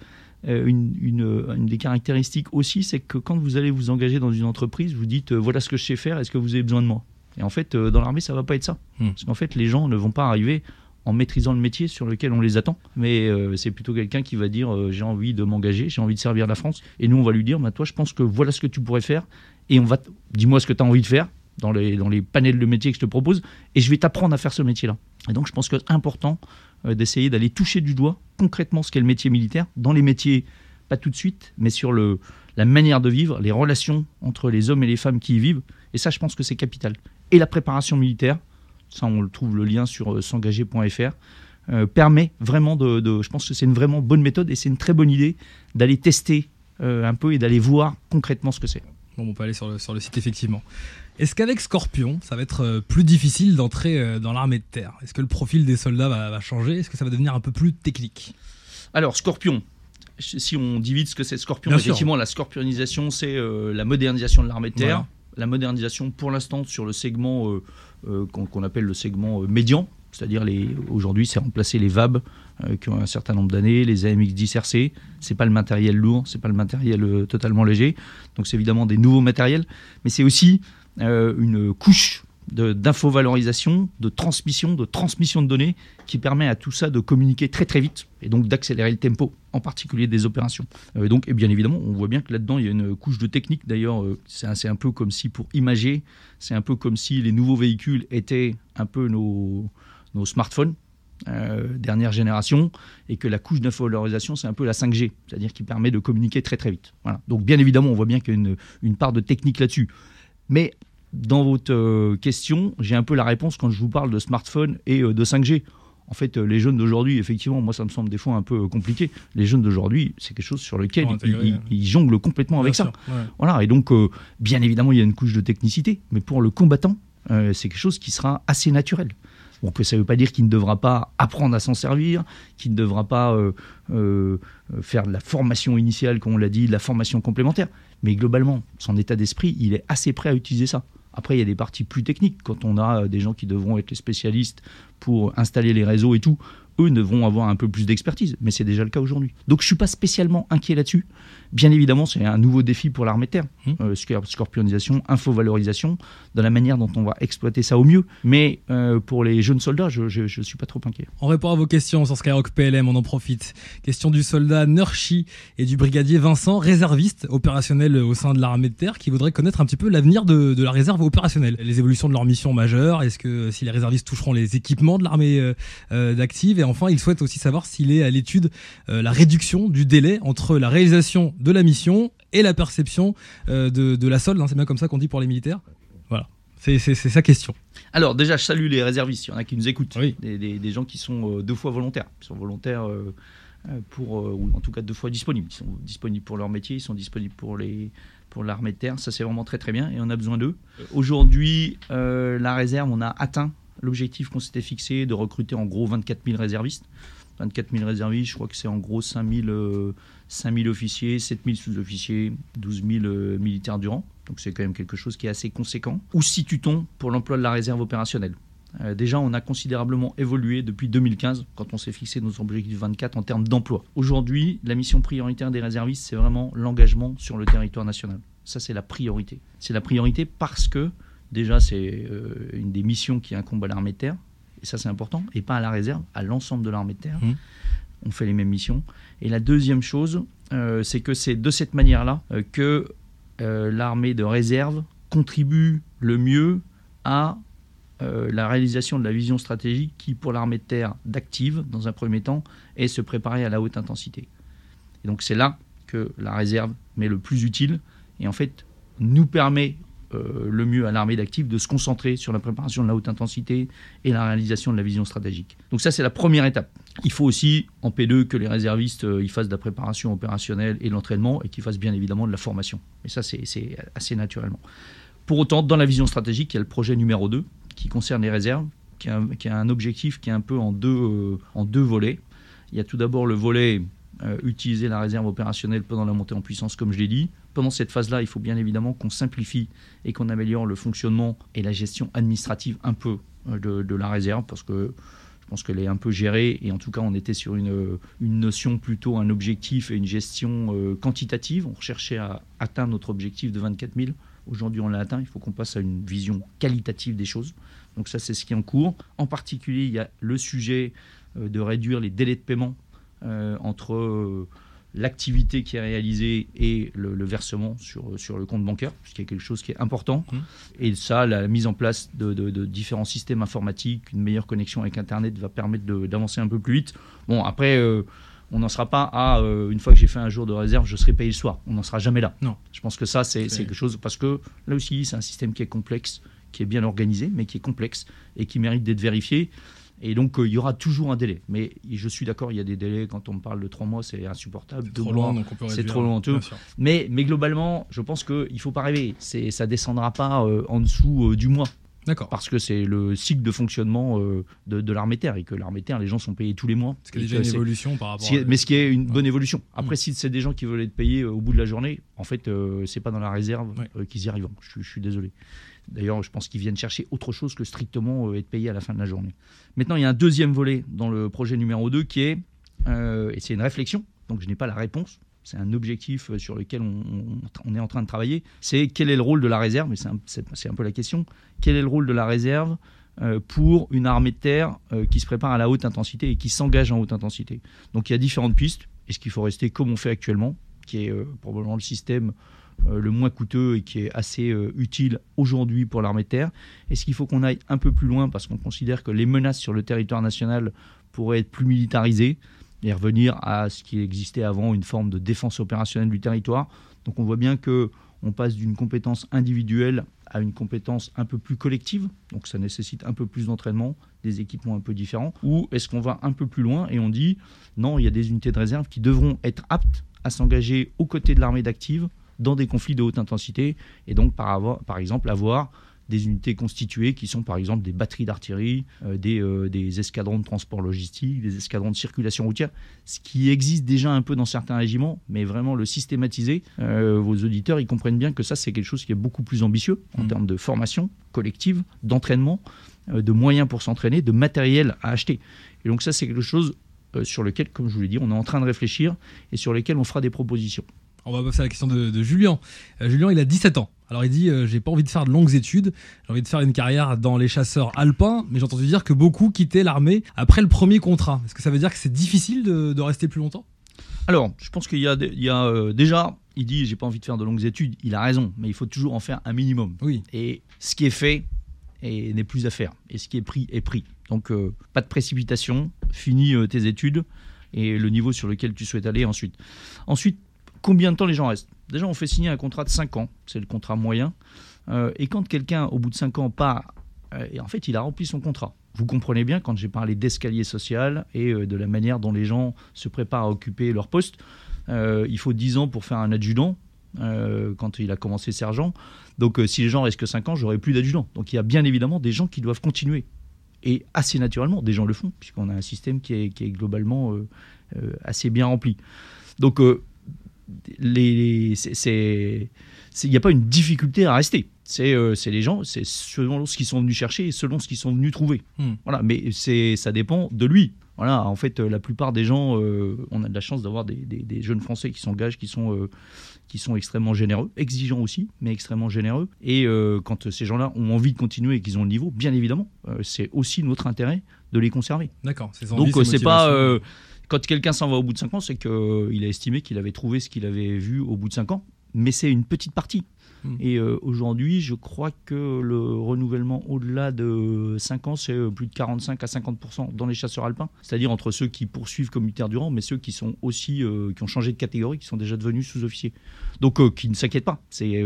euh, une, une, des caractéristiques aussi c'est que quand vous allez vous engager dans une entreprise, vous dites euh, voilà ce que je sais faire, est-ce que vous avez besoin de moi? Et en fait euh, dans l'armée ça va pas être ça. Hmm. parce qu'en fait les gens ne vont pas arriver en maîtrisant le métier sur lequel on les attend. Mais euh, c'est plutôt quelqu'un qui va dire euh, j'ai envie de m'engager, j'ai envie de servir la France. Et nous, on va lui dire bah, toi, je pense que voilà ce que tu pourrais faire. Et on va dis-moi ce que tu as envie de faire dans les, dans les panels de métiers que je te propose. Et je vais t'apprendre à faire ce métier-là. Et donc, je pense que c'est important euh, d'essayer d'aller toucher du doigt concrètement ce qu'est le métier militaire. Dans les métiers, pas tout de suite, mais sur le, la manière de vivre, les relations entre les hommes et les femmes qui y vivent. Et ça, je pense que c'est capital. Et la préparation militaire, ça on le trouve le lien sur euh, s'engager.fr, euh, permet vraiment de, Je pense que c'est une vraiment bonne méthode et c'est une très bonne idée d'aller tester euh, un peu et d'aller voir concrètement ce que c'est. Bon, on peut aller sur le, sur le site effectivement. Est-ce qu'avec Scorpion, ça va être plus difficile d'entrer dans l'armée de terre? Est-ce que le profil des soldats va, va changer? Est-ce que ça va devenir un peu plus technique? Alors, Scorpion, si on divise ce que c'est Scorpion, Bien sûr. effectivement, la scorpionisation, c'est euh, la modernisation de l'armée de terre. Voilà. La modernisation, pour l'instant, sur le segment qu'on qu'on appelle le segment euh, médian, c'est-à-dire aujourd'hui, c'est remplacer les VAB euh, qui ont un certain nombre d'années, les AMX-10 RC. C'est pas le matériel lourd, c'est pas le matériel euh, totalement léger. Donc, c'est évidemment des nouveaux matériels, mais c'est aussi euh, une couche d'infovalorisation, de transmission, de transmission de données qui permet à tout ça de communiquer très très vite et donc d'accélérer le tempo, en particulier des opérations. Euh, donc, et bien évidemment, on voit bien que là-dedans, il y a une couche de technique. D'ailleurs, euh, c'est un, peu comme si, pour imager, c'est un peu comme si les nouveaux véhicules étaient un peu nos, nos smartphones. euh, dernière génération et que la couche d'infovalorisation c'est un peu la 5G c'est-à-dire qui permet de communiquer très très vite voilà. donc bien évidemment on voit bien qu'il y a une, une part de technique là-dessus mais dans votre euh, question, j'ai un peu la réponse quand je vous parle de smartphone et euh, de 5G. En fait, euh, les jeunes d'aujourd'hui, effectivement, moi, ça me semble des fois un peu compliqué. Les jeunes d'aujourd'hui, c'est quelque chose sur lequel ils, intégrer, ils- ils jonglent complètement avec ça. ouais. Voilà, et donc, euh, bien évidemment, il y a une couche de technicité, mais pour le combattant, euh, c'est quelque chose qui sera assez naturel. Donc, ça ne veut pas dire qu'il ne devra pas apprendre à s'en servir, qu'il ne devra pas euh, faire de la formation initiale, comme on l'a dit, de la formation complémentaire. Mais globalement, son état d'esprit, il est assez prêt à utiliser ça. Après, il y a des parties plus techniques. Quand on a euh, des gens qui devront être les spécialistes pour installer les réseaux et tout, eux devront avoir un peu plus d'expertise. Mais c'est déjà le cas aujourd'hui. Donc, je ne suis pas spécialement inquiet là-dessus. Bien évidemment, c'est un nouveau défi pour l'armée de terre. Mmh. Euh, scor- scorpionisation, infovalorisation, dans la manière dont on va exploiter ça au mieux. Mais euh, pour les jeunes soldats, je ne suis pas trop inquiet. On répond à vos questions sur Skyrock PLM, on en profite. Question du soldat Nurchi et du brigadier Vincent, réserviste opérationnel au sein de l'armée de terre, qui voudrait connaître un petit peu l'avenir de, de la réserve opérationnelle. Les évolutions de leur mission majeure, est-ce que si les réservistes toucheront les équipements de l'armée euh, euh, d'active Et enfin, il souhaite aussi savoir s'il est à l'étude euh, la réduction du délai entre la réalisation de la mission et la perception euh, de, de la solde. hein, c'est bien comme ça qu'on dit pour les militaires. Voilà, c'est sa question. Alors déjà, je salue les réservistes. Il y en a qui nous écoutent. Oui. Des, des- des gens qui sont euh, deux fois volontaires. Ils sont volontaires pour, ou en tout cas deux fois disponibles. Ils sont disponibles pour leur métier, ils sont disponibles pour les pour l'armée de terre. Ça, c'est vraiment très très bien et on a besoin d'eux. Aujourd'hui, euh, la réserve, on a atteint l'objectif qu'on s'était fixé de recruter en gros 24 000 réservistes. 24 000 réservistes, je crois que c'est en gros 5 000, euh, 5 000 officiers, 7 000 sous-officiers, 12 000 euh, militaires du rang. Donc c'est quand même quelque chose qui est assez conséquent. Où situe-t-on pour l'emploi de la réserve opérationnelle? Euh, Déjà, on a considérablement évolué depuis 2015, quand on s'est fixé nos objectifs 24 en termes d'emploi. Aujourd'hui, la mission prioritaire des réservistes, c'est vraiment l'engagement sur le territoire national. Ça, c'est la priorité. C'est la priorité parce que, déjà, c'est euh, une des missions qui incombe à l'armée de terre, et ça, c'est important, et pas à la réserve, à l'ensemble de l'armée de terre. Mhm. On fait les mêmes missions. Et la deuxième chose, euh, c'est que c'est de cette manière-là euh, que l'armée de réserve contribue le mieux à la réalisation de la vision stratégique qui, pour l'armée de terre d'active, dans un premier temps, est se préparer à la haute intensité. Et donc c'est là que la réserve met le plus utile et en fait nous permet le mieux à l'armée d'active de se concentrer sur la préparation de la haute intensité et la réalisation de la vision stratégique. Donc ça c'est la première étape. Il faut aussi en P2 que les réservistes euh, ils fassent de la préparation opérationnelle et de l'entraînement et qu'ils fassent bien évidemment de la formation. Et ça c'est assez naturellement. Pour autant, dans la vision stratégique, il y a le projet numéro 2 qui concerne les réserves, qui a, un objectif qui est un peu en deux, euh, en deux volets. Il y a tout d'abord le volet euh, utiliser la réserve opérationnelle pendant la montée en puissance, comme je l'ai dit. Pendant cette phase-là, il faut bien évidemment qu'on simplifie et qu'on améliore le fonctionnement et la gestion administrative un peu euh, de, la réserve, parce que je pense qu'elle est un peu gérée, et en tout cas, on était sur une, une notion plutôt, un objectif et une gestion euh, quantitative. On recherchait à atteindre notre objectif de 24 000. Aujourd'hui, on l'a atteint. Il faut qu'on passe à une vision qualitative des choses. Donc ça, c'est ce qui est en cours. En particulier, il y a le sujet euh, de réduire les délais de paiement euh, entre euh, l'activité qui est réalisée et le, le versement sur, sur le compte bancaire, ce qui est quelque chose qui est important. Mmh. Et ça, la mise en place de, de- de différents systèmes informatiques, une meilleure connexion avec Internet va permettre d'avancer un peu plus vite. Bon, après, euh, on n'en sera pas à, euh, une fois que j'ai fait un jour de réserve, je serai payé le soir. On n'en sera jamais là. Non. Je pense que ça, c'est quelque chose, parce que là aussi, c'est un système qui est complexe, qui est bien organisé, mais qui est complexe et qui mérite d'être vérifié. Et donc, il y aura toujours un délai. Mais je suis d'accord, il y a des délais. Quand on me parle de trois mois, c'est insupportable. Trop loin, donc on peut C'est trop loin. Mais, mais globalement, je pense qu'il ne faut pas rêver. Ça ne descendra pas en dessous du mois. D'accord. Parce que c'est le cycle de fonctionnement euh, de, l'armée terre et que l'armée terre, les gens sont payés tous les mois. Ce qui est déjà une évolution par rapport. Mais ce qui est une bonne évolution. Après, mm. si c'est des gens qui veulent être payés euh, au bout de la journée, en fait, euh, c'est pas dans la réserve qu'ils y arrivent. Je, suis désolé. D'ailleurs, je pense qu'ils viennent chercher autre chose que strictement être payés à la fin de la journée. Maintenant, il y a un deuxième volet dans le projet numéro 2 qui est, et c'est une réflexion, donc je n'ai pas la réponse, c'est un objectif euh, sur lequel on, est en train de travailler, c'est quel est le rôle de la réserve, mais c'est un, peu la question, quel est le rôle de la réserve euh, pour une armée de terre euh, qui se prépare à la haute intensité et qui s'engage en haute intensité? Donc il y a différentes pistes. Est-ce qu'il faut rester comme on fait actuellement, qui est probablement le système le moins coûteux et qui est assez utile aujourd'hui pour l'armée de terre Est-ce qu'il faut qu'on aille un peu plus loin parce qu'on considère que les menaces sur le territoire national pourraient être plus militarisées et revenir à ce qui existait avant, une forme de défense opérationnelle du territoire. Donc on voit bien que on passe d'une compétence individuelle à une compétence un peu plus collective, donc ça nécessite un peu plus d'entraînement, des équipements un peu différents, ou est-ce qu'on va un peu plus loin et on dit non, il y a des unités de réserve qui devront être aptes à s'engager aux côtés de l'armée d'active dans des conflits de haute intensité, et donc par, par exemple avoir des unités constituées qui sont par exemple des batteries d'artillerie, euh, euh, des, escadrons de transport logistique, des escadrons de circulation routière, ce qui existe déjà un peu dans certains régiments, mais vraiment le systématiser, euh, vos auditeurs, ils comprennent bien que ça c'est quelque chose qui est beaucoup plus ambitieux en mmh. termes de formation collective, d'entraînement, de moyens pour s'entraîner, de matériel à acheter. Et donc ça c'est quelque chose sur lequel, comme je vous l'ai dit, on est en train de réfléchir et sur lequel on fera des propositions. On va passer à la question de, Julien. Julien, il a 17 ans. Alors il dit euh, j'ai pas envie de faire de longues études, j'ai envie de faire une carrière dans les chasseurs alpins, mais j'ai entendu dire que beaucoup quittaient l'armée après le premier contrat. Est-ce que ça veut dire que c'est difficile de, rester plus longtemps? Alors je pense qu'il y a, euh, déjà, il dit j'ai pas envie de faire de longues études, il a raison, mais il faut toujours en faire un minimum. Oui. Et ce qui est fait n'est plus à faire, et ce qui est pris est pris. Donc euh, pas de précipitation, finis tes études et le niveau sur lequel tu souhaites aller ensuite. Ensuite, combien de temps les gens restent Déjà, on fait signer un contrat de 5 ans, c'est le contrat moyen. Euh, et quand quelqu'un, au bout de 5 ans, part, euh, et en fait, il a rempli son contrat. Vous comprenez bien quand j'ai parlé d'escalier social et euh, de la manière dont les gens se préparent à occuper leur poste. il faut 10 ans pour faire un adjudant quand il a commencé sergent. Donc si les gens restent que 5 ans, j'aurai plus d'adjudant. Donc il y a bien évidemment des gens qui doivent continuer. Et assez naturellement, des gens le font, puisqu'on a un système qui est, qui est globalement assez bien rempli. Donc il n'y a pas une difficulté à rester. C'est euh, les gens, c'est selon ce qu'ils sont venus chercher et selon ce qu'ils sont venus trouver. Hmm. Voilà, mais ça dépend de lui. Voilà, en fait, la plupart des gens, euh, on a de la chance d'avoir des, jeunes Français qui s'engagent, qui sont euh, qui sont extrêmement généreux, exigeants aussi, mais extrêmement généreux. Et quand ces gens-là ont envie de continuer et qu'ils ont le niveau, bien évidemment, c'est aussi notre intérêt de les conserver. D'accord. Donc c'est pas quand quelqu'un s'en va au bout de 5 ans, c'est qu'il a estimé qu'il avait trouvé ce qu'il avait vu au bout de 5 ans. Mais c'est une petite partie. Hmm. Et euh, aujourd'hui, je crois que le renouvellement au-delà de 5 ans, c'est euh, plus de 45 à 50% dans les chasseurs alpins. C'est-à-dire entre ceux qui poursuivent comme militaires du rang, mais ceux qui sont aussi, euh, qui ont changé de catégorie, qui sont déjà devenus sous-officiers. Donc qui ne s'inquiètent pas. C'est,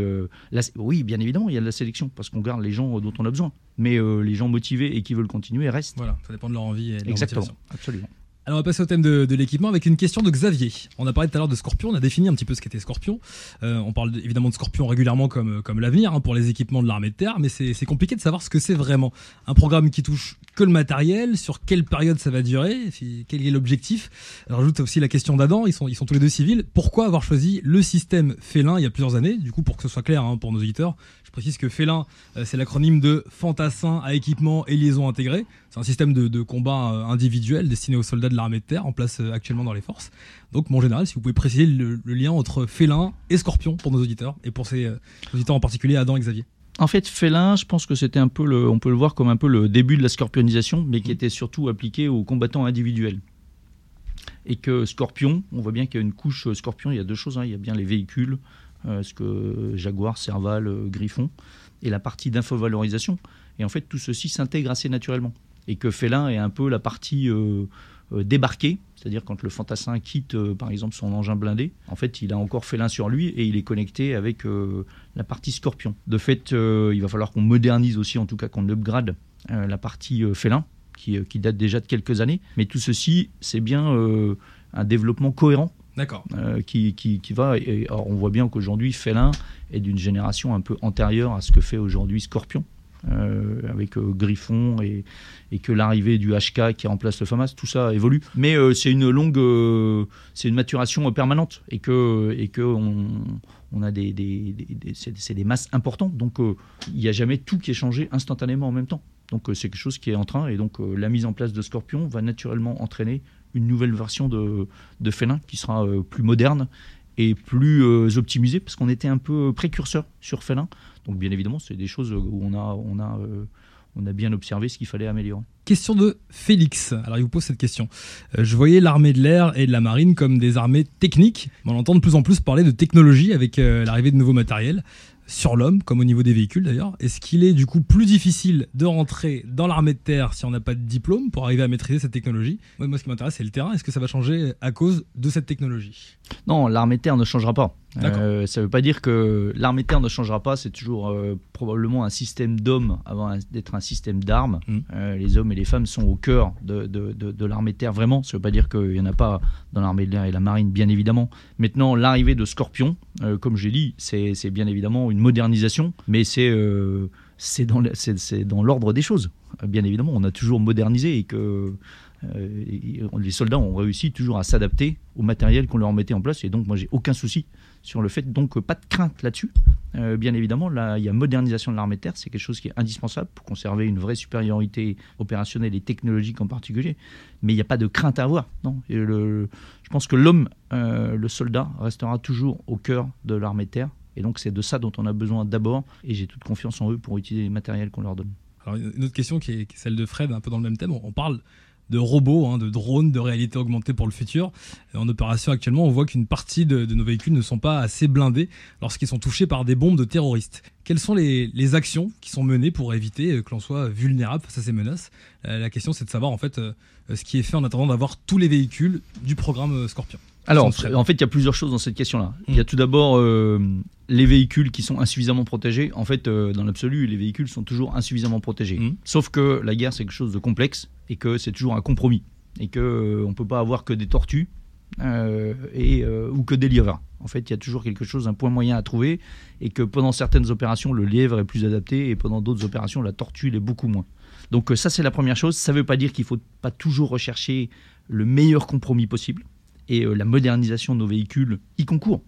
oui, bien évidemment, il y a de la sélection, parce qu'on garde les gens dont on a besoin. Mais les gens motivés et qui veulent continuer restent. Voilà, ça dépend de leur envie et de leur Exactement, absolument. Alors on va passer au thème de, l'équipement avec une question de Xavier. On a parlé tout à l'heure de Scorpion, on a défini un petit peu ce qu'était Scorpion. Euh, on parle évidemment de Scorpion régulièrement comme, comme l'avenir hein, pour les équipements de l'armée de terre, mais c'est compliqué de savoir ce que c'est vraiment. Un programme qui touche que le matériel, sur quelle période ça va durer, quel est l'objectif. Rajoute aussi la question d'Adam, ils sont, ils sont tous les deux civils. Pourquoi avoir choisi le système Félin il y a plusieurs années? Du coup, pour que ce soit clair hein, pour nos auditeurs, je précise que Félin, euh, c'est l'acronyme de Fantassin à équipement et liaison intégrée. C'est un système de, combat euh, individuel destiné aux soldats de l'armée de terre en place euh, actuellement dans les forces. Donc, mon général, si vous pouvez préciser le, lien entre Félin et Scorpion pour nos auditeurs et pour ces auditeurs en particulier, Adam et Xavier. En fait, Félin, je pense que c'était un peu le, on peut le voir comme un peu le début de la scorpionisation, mais qui était surtout appliqué aux combattants individuels. Et que Scorpion, on voit bien qu'il y a une couche Scorpion, il y a deux choses, hein. il y a bien les véhicules, ce que Jaguar, Serval, euh, Griffon, et la partie d'infovalorisation. Et en fait, tout ceci s'intègre assez naturellement. Et que Félin est un peu la partie euh, débarquée, c'est-à-dire quand le fantassin quitte par exemple son engin blindé, en fait il a encore Félin sur lui et il est connecté avec la partie Scorpion. De fait, il va falloir qu'on modernise aussi, en tout cas qu'on upgrade la partie Félin qui date déjà de quelques années. Mais tout ceci, c'est bien un développement cohérent D'accord. qui, qui, qui, va. On voit bien qu'aujourd'hui, Félin est d'une génération un peu antérieure à ce que fait aujourd'hui Scorpion. Euh, avec euh, Griffon et, et que l'arrivée du HK qui remplace le FAMAS, tout ça évolue. Mais euh, c'est une longue, c'est une maturation permanente et que, et que on, on a des, des, des c'est des masses importantes. Donc il n'y a jamais tout qui est changé instantanément en même temps. Donc c'est quelque chose qui est en train et donc la mise en place de Scorpion va naturellement entraîner une nouvelle version de, de Félin qui sera plus moderne et plus optimisée parce qu'on était un peu précurseur sur Félin. Donc bien évidemment, c'est des choses où on a, on a, euh, on a bien observé ce qu'il fallait améliorer. Question de Félix. Alors il vous pose cette question. Euh, je voyais l'armée de l'air et de la marine comme des armées techniques. On entend de plus en plus parler de technologie avec euh, l'arrivée de nouveaux matériels sur l'homme, comme au niveau des véhicules d'ailleurs. Est-ce qu'il est du coup plus difficile de rentrer dans l'armée de terre si on n'a pas de diplôme pour arriver à maîtriser cette technologie? Moi, ce qui m'intéresse, c'est le terrain. Est-ce que ça va changer à cause de cette technologie? Non, l'armée de terre ne changera pas. Euh, ça ne veut pas dire que l'armée de terre ne changera pas. C'est toujours euh, probablement un système d'hommes avant d'être un système d'armes. Mmh. Euh, les hommes et les femmes sont au cœur de, de, de, l'armée de terre, vraiment. Ça ne veut pas dire qu'il n'y en a pas dans l'armée de l'air et la marine, bien évidemment. Maintenant, l'arrivée de Scorpion, comme j'ai dit, c'est bien évidemment une modernisation, mais c'est c'est dans, dans l'ordre des choses. Bien évidemment, on a toujours modernisé et que les soldats ont réussi toujours à s'adapter au matériel qu'on leur mettait en place. Et donc, moi, j'ai aucun souci sur le fait, donc pas de crainte là-dessus. Euh, bien évidemment, là, il y a modernisation de l'armée de terre, c'est quelque chose qui est indispensable pour conserver une vraie supériorité opérationnelle et technologique en particulier. Mais il n'y a pas de crainte à avoir. Non. je pense que l'homme, euh, le soldat, restera toujours au cœur de l'armée de terre. Et donc c'est de ça dont on a besoin d'abord. Et j'ai toute confiance en eux pour utiliser les matériels qu'on leur donne. Alors une autre question qui est celle de Fred, un peu dans le même thème. On parle de robots, hein, de drones, de réalité augmentée pour le futur. En opération actuellement, on voit qu'une partie de, nos véhicules ne sont pas assez blindés lorsqu'ils sont touchés par des bombes de terroristes. Quelles sont les, actions qui sont menées pour éviter euh, que l'on soit vulnérable face à ces menaces? Euh, La question, c'est de savoir en fait euh, ce qui est fait en attendant d'avoir tous les véhicules du programme Scorpion. Alors, en fait, il y a plusieurs choses dans cette question-là. Il y a hmm. tout d'abord euh, les véhicules qui sont insuffisamment protégés. En fait, euh, dans l'absolu, les véhicules sont toujours insuffisamment protégés. Hmm. Sauf que la guerre, c'est quelque chose de complexe et que c'est toujours un compromis. Et qu'on euh, ne peut pas avoir que des tortues et, ou que des lièvres. En fait, il y a toujours quelque chose, un point moyen à trouver. Et que pendant certaines opérations, le lièvre est plus adapté et pendant d'autres opérations, la tortue l'est beaucoup moins. Donc, ça, c'est la première chose. Ça ne veut pas dire qu'il ne faut pas toujours rechercher le meilleur compromis possible et euh, la modernisation de nos véhicules y concourt.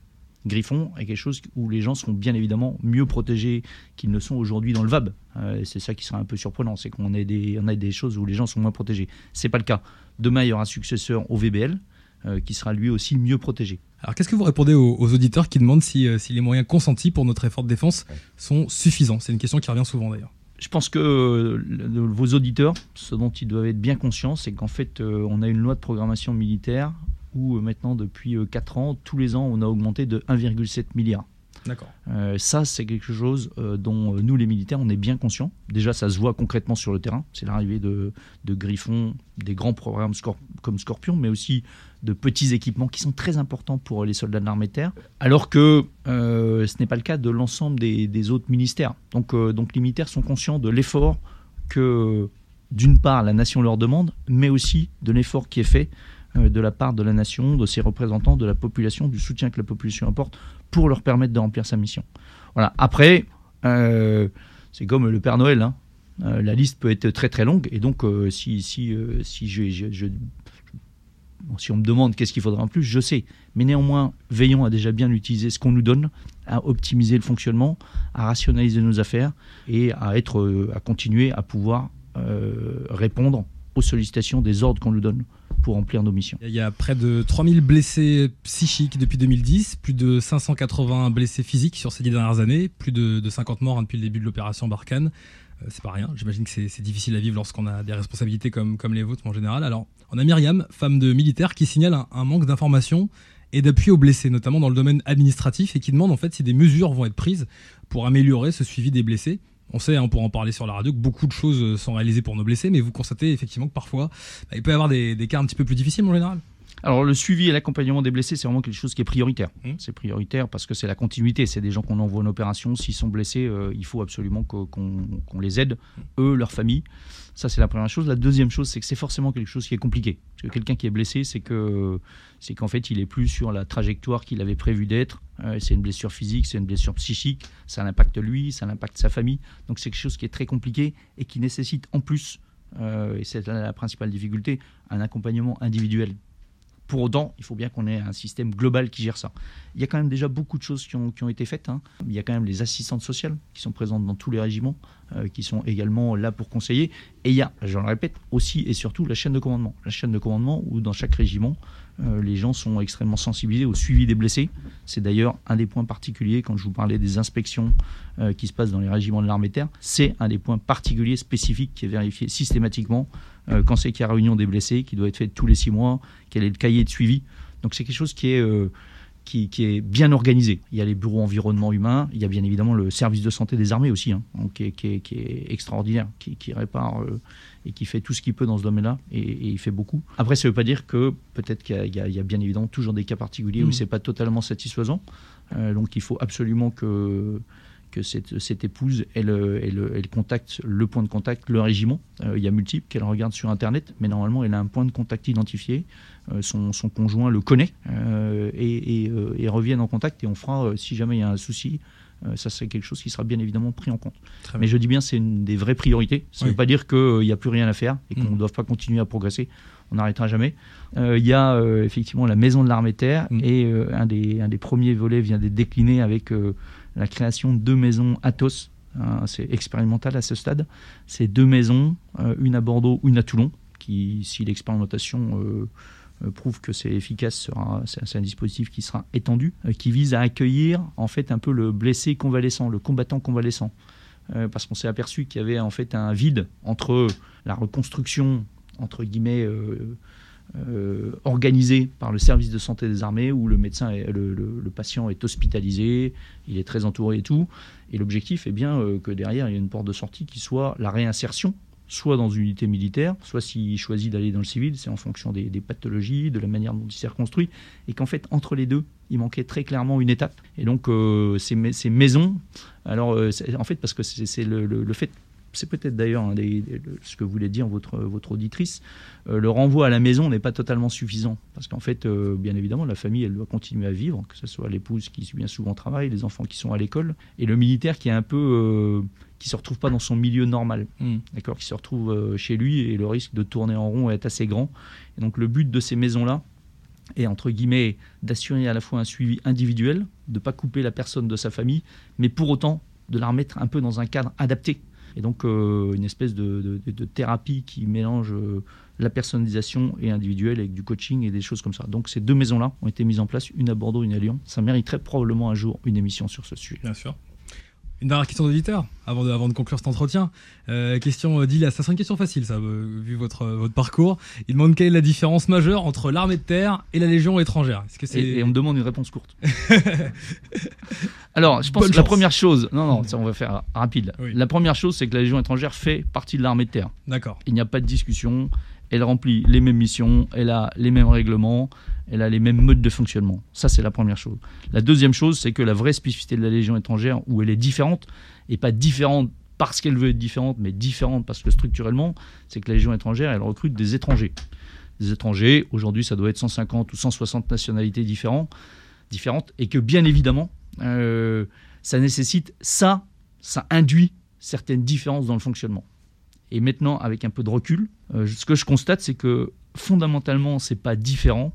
Griffon est quelque chose où les gens seront bien évidemment mieux protégés qu'ils ne sont aujourd'hui dans le VAB. Euh, c'est ça qui sera un peu surprenant, c'est qu'on a des, a des choses où les gens sont moins protégés. C'est pas le cas. Demain, il y aura un successeur au VBL euh, qui sera lui aussi mieux protégé. Alors qu'est-ce que vous répondez aux, auditeurs qui demandent si, si, les moyens consentis pour notre effort de défense sont suffisants? C'est une question qui revient souvent d'ailleurs. Je pense que vos auditeurs, ce dont ils doivent être bien conscients, c'est qu'en fait, on a une loi de programmation militaire où euh, maintenant depuis 4 euh, ans, tous les ans, on a augmenté de 1,7 milliard. D'accord. Euh, ça, c'est quelque chose dont nous, les militaires, on est bien conscients. Déjà, ça se voit concrètement sur le terrain. C'est l'arrivée de, de Griffon, des grands programmes comme Scorpion, mais aussi de petits équipements qui sont très importants pour les soldats de l'armée de terre, alors que ce n'est pas le cas de l'ensemble des, des, autres ministères. Donc, donc les militaires sont conscients de l'effort que, d'une part, la nation leur demande, mais aussi de l'effort qui est fait de la part de la nation, de ses représentants, de la population, du soutien que la population apporte pour leur permettre de remplir sa mission. Voilà. Après, euh, c'est comme le Père Noël. Hein. Euh, la liste peut être très très longue et donc si si si je, si on me demande qu'est-ce qu'il faudra en plus, je sais. Mais néanmoins, veillons à déjà bien utiliser ce qu'on nous donne, à optimiser le fonctionnement, à rationaliser nos affaires et à être à continuer à pouvoir répondre aux sollicitations des ordres qu'on nous donne pour remplir nos missions. Il y a près de 3000 blessés psychiques depuis 2010, plus de 580 blessés physiques sur ces dix dernières années, plus de, 50 morts hein, depuis le début de l'opération Barkhane. Euh, c'est pas rien, j'imagine que c'est difficile à vivre lorsqu'on a des responsabilités comme, les vôtres en général. Alors, on a Myriam, femme de militaire, qui signale un, manque d'informations et d'appui aux blessés, notamment dans le domaine administratif, et qui demande en fait si des mesures vont être prises pour améliorer ce suivi des blessés. On sait, hein, pourra en parler sur la radio, que beaucoup de choses sont réalisées pour nos blessés, mais vous constatez effectivement que parfois, bah, il peut y avoir des, cas un petit peu plus difficiles en général. Alors le suivi et l'accompagnement des blessés, c'est vraiment quelque chose qui est prioritaire. Mmh. C'est prioritaire parce que c'est la continuité. C'est des gens qu'on envoie en opération. S'ils sont blessés, euh, il faut absolument qu'on les aide, eux, leur famille. Ça, c'est la première chose. La deuxième chose, c'est que c'est forcément quelque chose qui est compliqué. Parce que quelqu'un qui est blessé, c'est que c'est qu'en fait, il est plus sur la trajectoire qu'il avait prévu d'être. Euh, c'est une blessure physique, c'est une blessure psychique. Ça impacte lui, ça impacte sa famille. Donc c'est quelque chose qui est très compliqué et qui nécessite en plus, euh, et c'est la, la principale difficulté, un accompagnement individuel. Pour autant, il faut bien qu'on ait un système global qui gère ça. Il y a quand même déjà beaucoup de choses qui ont, été faites. hein. Il y a quand même les assistantes sociales qui sont présentes dans tous les régiments, euh, qui sont également là pour conseiller. Et il y a, je le répète, aussi et surtout la chaîne de commandement. La chaîne de commandement où dans chaque régiment, euh, les gens sont extrêmement sensibilisés au suivi des blessés. C'est d'ailleurs un des points particuliers quand je vous parlais des inspections euh, qui se passent dans les régiments de l'armée terre. C'est un des points particuliers spécifiques qui est vérifié systématiquement euh, quand c'est qu'il y a réunion des blessés, qui doit être faite tous les six mois, quel est le cahier de suivi. Donc c'est quelque chose qui est, qui, qui est bien organisé. Il y a les bureaux environnement humain, il y a bien évidemment le service de santé des armées aussi, hein, qui, est, qui est- qui est extraordinaire, qui, répare euh, et qui fait tout ce qu'il peut dans ce domaine-là, et, et il fait beaucoup. Après, ça ne veut pas dire que peut-être qu'il y a- y, y bien évidemment toujours des cas particuliers où Mhm. c'est pas totalement satisfaisant. Euh, donc il faut absolument que que cette, cette épouse, elle, euh, elle, elle contacte le point de contact, le régiment. Euh, il y a multiple qu'elle regarde sur Internet, mais normalement, elle a un point de contact identifié. Euh, son, son conjoint le connaît euh, et, et, euh, et reviennent en contact. Et on fera, euh, si jamais il y a un souci, euh, ça c'est quelque chose qui sera bien évidemment pris en compte. Très Mais je dis bien, c'est une des vraies priorités. Ça ne Oui. veut pas dire qu'il n'y a plus rien à faire et qu'on ne Mm. doit pas continuer à progresser. On n'arrêtera jamais. Euh, Il y a euh, effectivement la maison de l'armée terre Mm. et euh, un, des, un des premiers volets vient d'être décliné avec euh, la création de deux maisons Athos. Hein, c'est expérimental à ce stade. C'est deux maisons, euh, une à Bordeaux, une à Toulon, qui, si l'expérimentation euh, euh, prouve que c'est efficace, c'est, un dispositif qui sera étendu, qui vise à accueillir en fait un peu le blessé convalescent, le combattant convalescent. Parce qu'on s'est aperçu qu'il y avait en fait un vide entre la reconstruction entre guillemets euh, organisée par le service de santé des armées où le médecin, le, patient est hospitalisé, il est très entouré et tout. Et l'objectif est bien euh, que derrière il y ait une porte de sortie qui soit la réinsertion soit dans une unité militaire, soit s'il choisit d'aller dans le civil, c'est en fonction des, pathologies, de la manière dont il s'est reconstruit, et qu'en fait, entre les deux, il manquait très clairement une étape. Et donc, euh, ces, mais- ces maisons, alors, euh, en fait, parce que c'est le fait, c'est peut-être d'ailleurs le- ce que voulait dire votre, votre auditrice, euh, le renvoi à la maison n'est pas totalement suffisant. Parce qu'en fait, euh, bien évidemment, la famille, elle doit continuer à vivre, que ce soit l'épouse qui bien souvent travaille, les enfants qui sont à l'école, et le militaire qui est un peu... euh, qui se retrouve pas dans son milieu normal Mm. d'accord, qui se retrouve chez lui et le risque de tourner en rond est assez grand. Et donc le but de ces maisons-là est entre guillemets d'assurer à la fois un suivi individuel, de ne pas couper la personne de sa famille, mais pour autant de la remettre un peu dans un cadre adapté. Et donc euh, une espèce de, thérapie qui mélange euh, la personnalisation et individuelle avec du coaching et des choses comme ça. Donc ces deux maisons-là ont été mises en place, une à Bordeaux, une à Lyon. Ça mériterait probablement un jour une émission sur ce sujet. Bien sûr. Une dernière question d'auditeur, avant de, avant de conclure cet entretien. Euh, question euh, d'Ilas, ça serait une question facile, ça, euh, vu votre, votre parcours. Il demande quelle est la différence majeure entre l'armée de terre et la légion étrangère? Est-ce que c'est Et, et on me demande une réponse courte. *laughs* Alors, je pense Bonne que la première chose, non, non, ça on va faire rapide. Oui. La première chose, c'est que la Légion étrangère fait partie de l'armée de terre. D'accord. Il n'y a pas de discussion. Elle remplit les mêmes missions, elle a les mêmes règlements, elle a les mêmes modes de fonctionnement. Ça, c'est la première chose. La deuxième chose, c'est que la vraie spécificité de la Légion étrangère, où elle est différente, et pas différente parce qu'elle veut être différente, mais différente parce que structurellement, c'est que la Légion étrangère, elle recrute des étrangers. Des étrangers, aujourd'hui, ça doit être 150 ou 160 nationalités différentes, et que bien évidemment, euh, ça nécessite ça, ça induit certaines différences dans le fonctionnement. Et maintenant, avec un peu de recul, euh, ce que je constate, c'est que fondamentalement, c'est pas différent.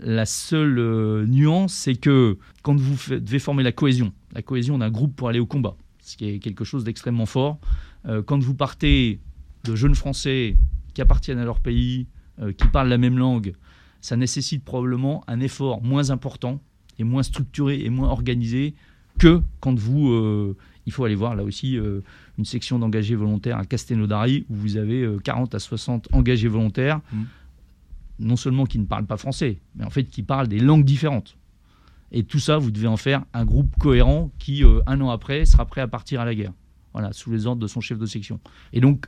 La seule euh, nuance, c'est que quand vous devez former la cohésion, la cohésion d'un groupe pour aller au combat, ce qui est quelque chose d'extrêmement fort, euh, quand vous partez de jeunes Français qui appartiennent à leur pays, qui parlent la même langue, ça nécessite probablement un effort moins important et moins structuré et moins organisé que quand vous... il faut aller voir là aussi une section d'engagés volontaires à Castelnaudary où vous avez euh, 40 à 60 engagés volontaires, Mhm. non seulement qui ne parlent pas français, mais en fait qui parlent des langues différentes. Et tout ça, vous devez en faire un groupe cohérent qui, euh, un an après, sera prêt à partir à la guerre. Voilà, sous les ordres de son chef de section. Et donc,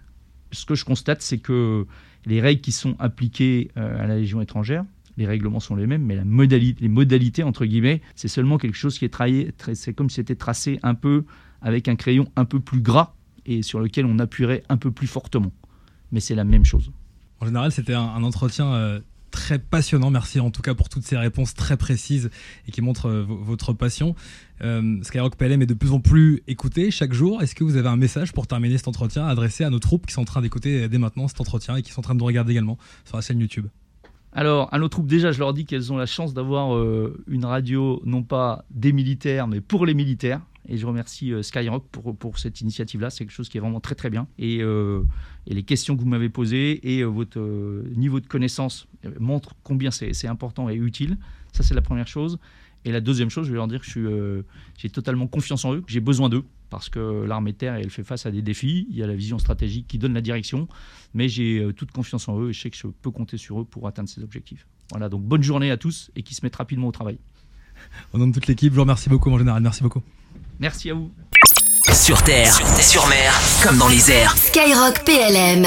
ce que je constate, c'est que les règles qui sont appliquées euh, à la Légion étrangère, les règlements sont les mêmes, mais la modalité, les modalités, entre guillemets, c'est seulement quelque chose qui est travaillé, c'est comme si c'était tracé un peu avec un crayon un peu plus gras et sur lequel on appuierait un peu plus fortement. Mais c'est la même chose. En général, c'était un, entretien euh, très passionnant. Merci en tout cas pour toutes ces réponses très précises et qui montrent euh, votre passion. Euh, Skyrock PLM est de plus en plus écouté chaque jour. Est-ce que vous avez un message pour terminer cet entretien adressé à nos troupes qui sont en train d'écouter dès maintenant cet entretien et qui sont en train de nous regarder également sur la chaîne YouTube? Alors, à nos troupes, déjà, je leur dis qu'elles ont la chance d'avoir une radio, non pas des militaires, mais pour les militaires. Et je remercie euh, Skyrock pour, pour cette initiative-là. C'est quelque chose qui est vraiment très très bien. Et, euh, et les questions que vous m'avez posées et euh, votre niveau de connaissance montrent combien c'est important et utile. Ça, c'est la première chose. Et la deuxième chose, je vais leur dire que j'ai totalement confiance en eux, j'ai besoin d'eux, parce que l'armée de terre, elle fait face à des défis. Il y a la vision stratégique qui donne la direction, mais j'ai toute confiance en eux et je sais que je peux compter sur eux pour atteindre ces objectifs. Voilà, donc bonne journée à tous et qui se mettent rapidement au travail. Au nom de toute l'équipe, je vous remercie beaucoup, mon général. Merci beaucoup. Merci à vous. Sur terre, sur mer, comme dans les airs. Skyrock PLM.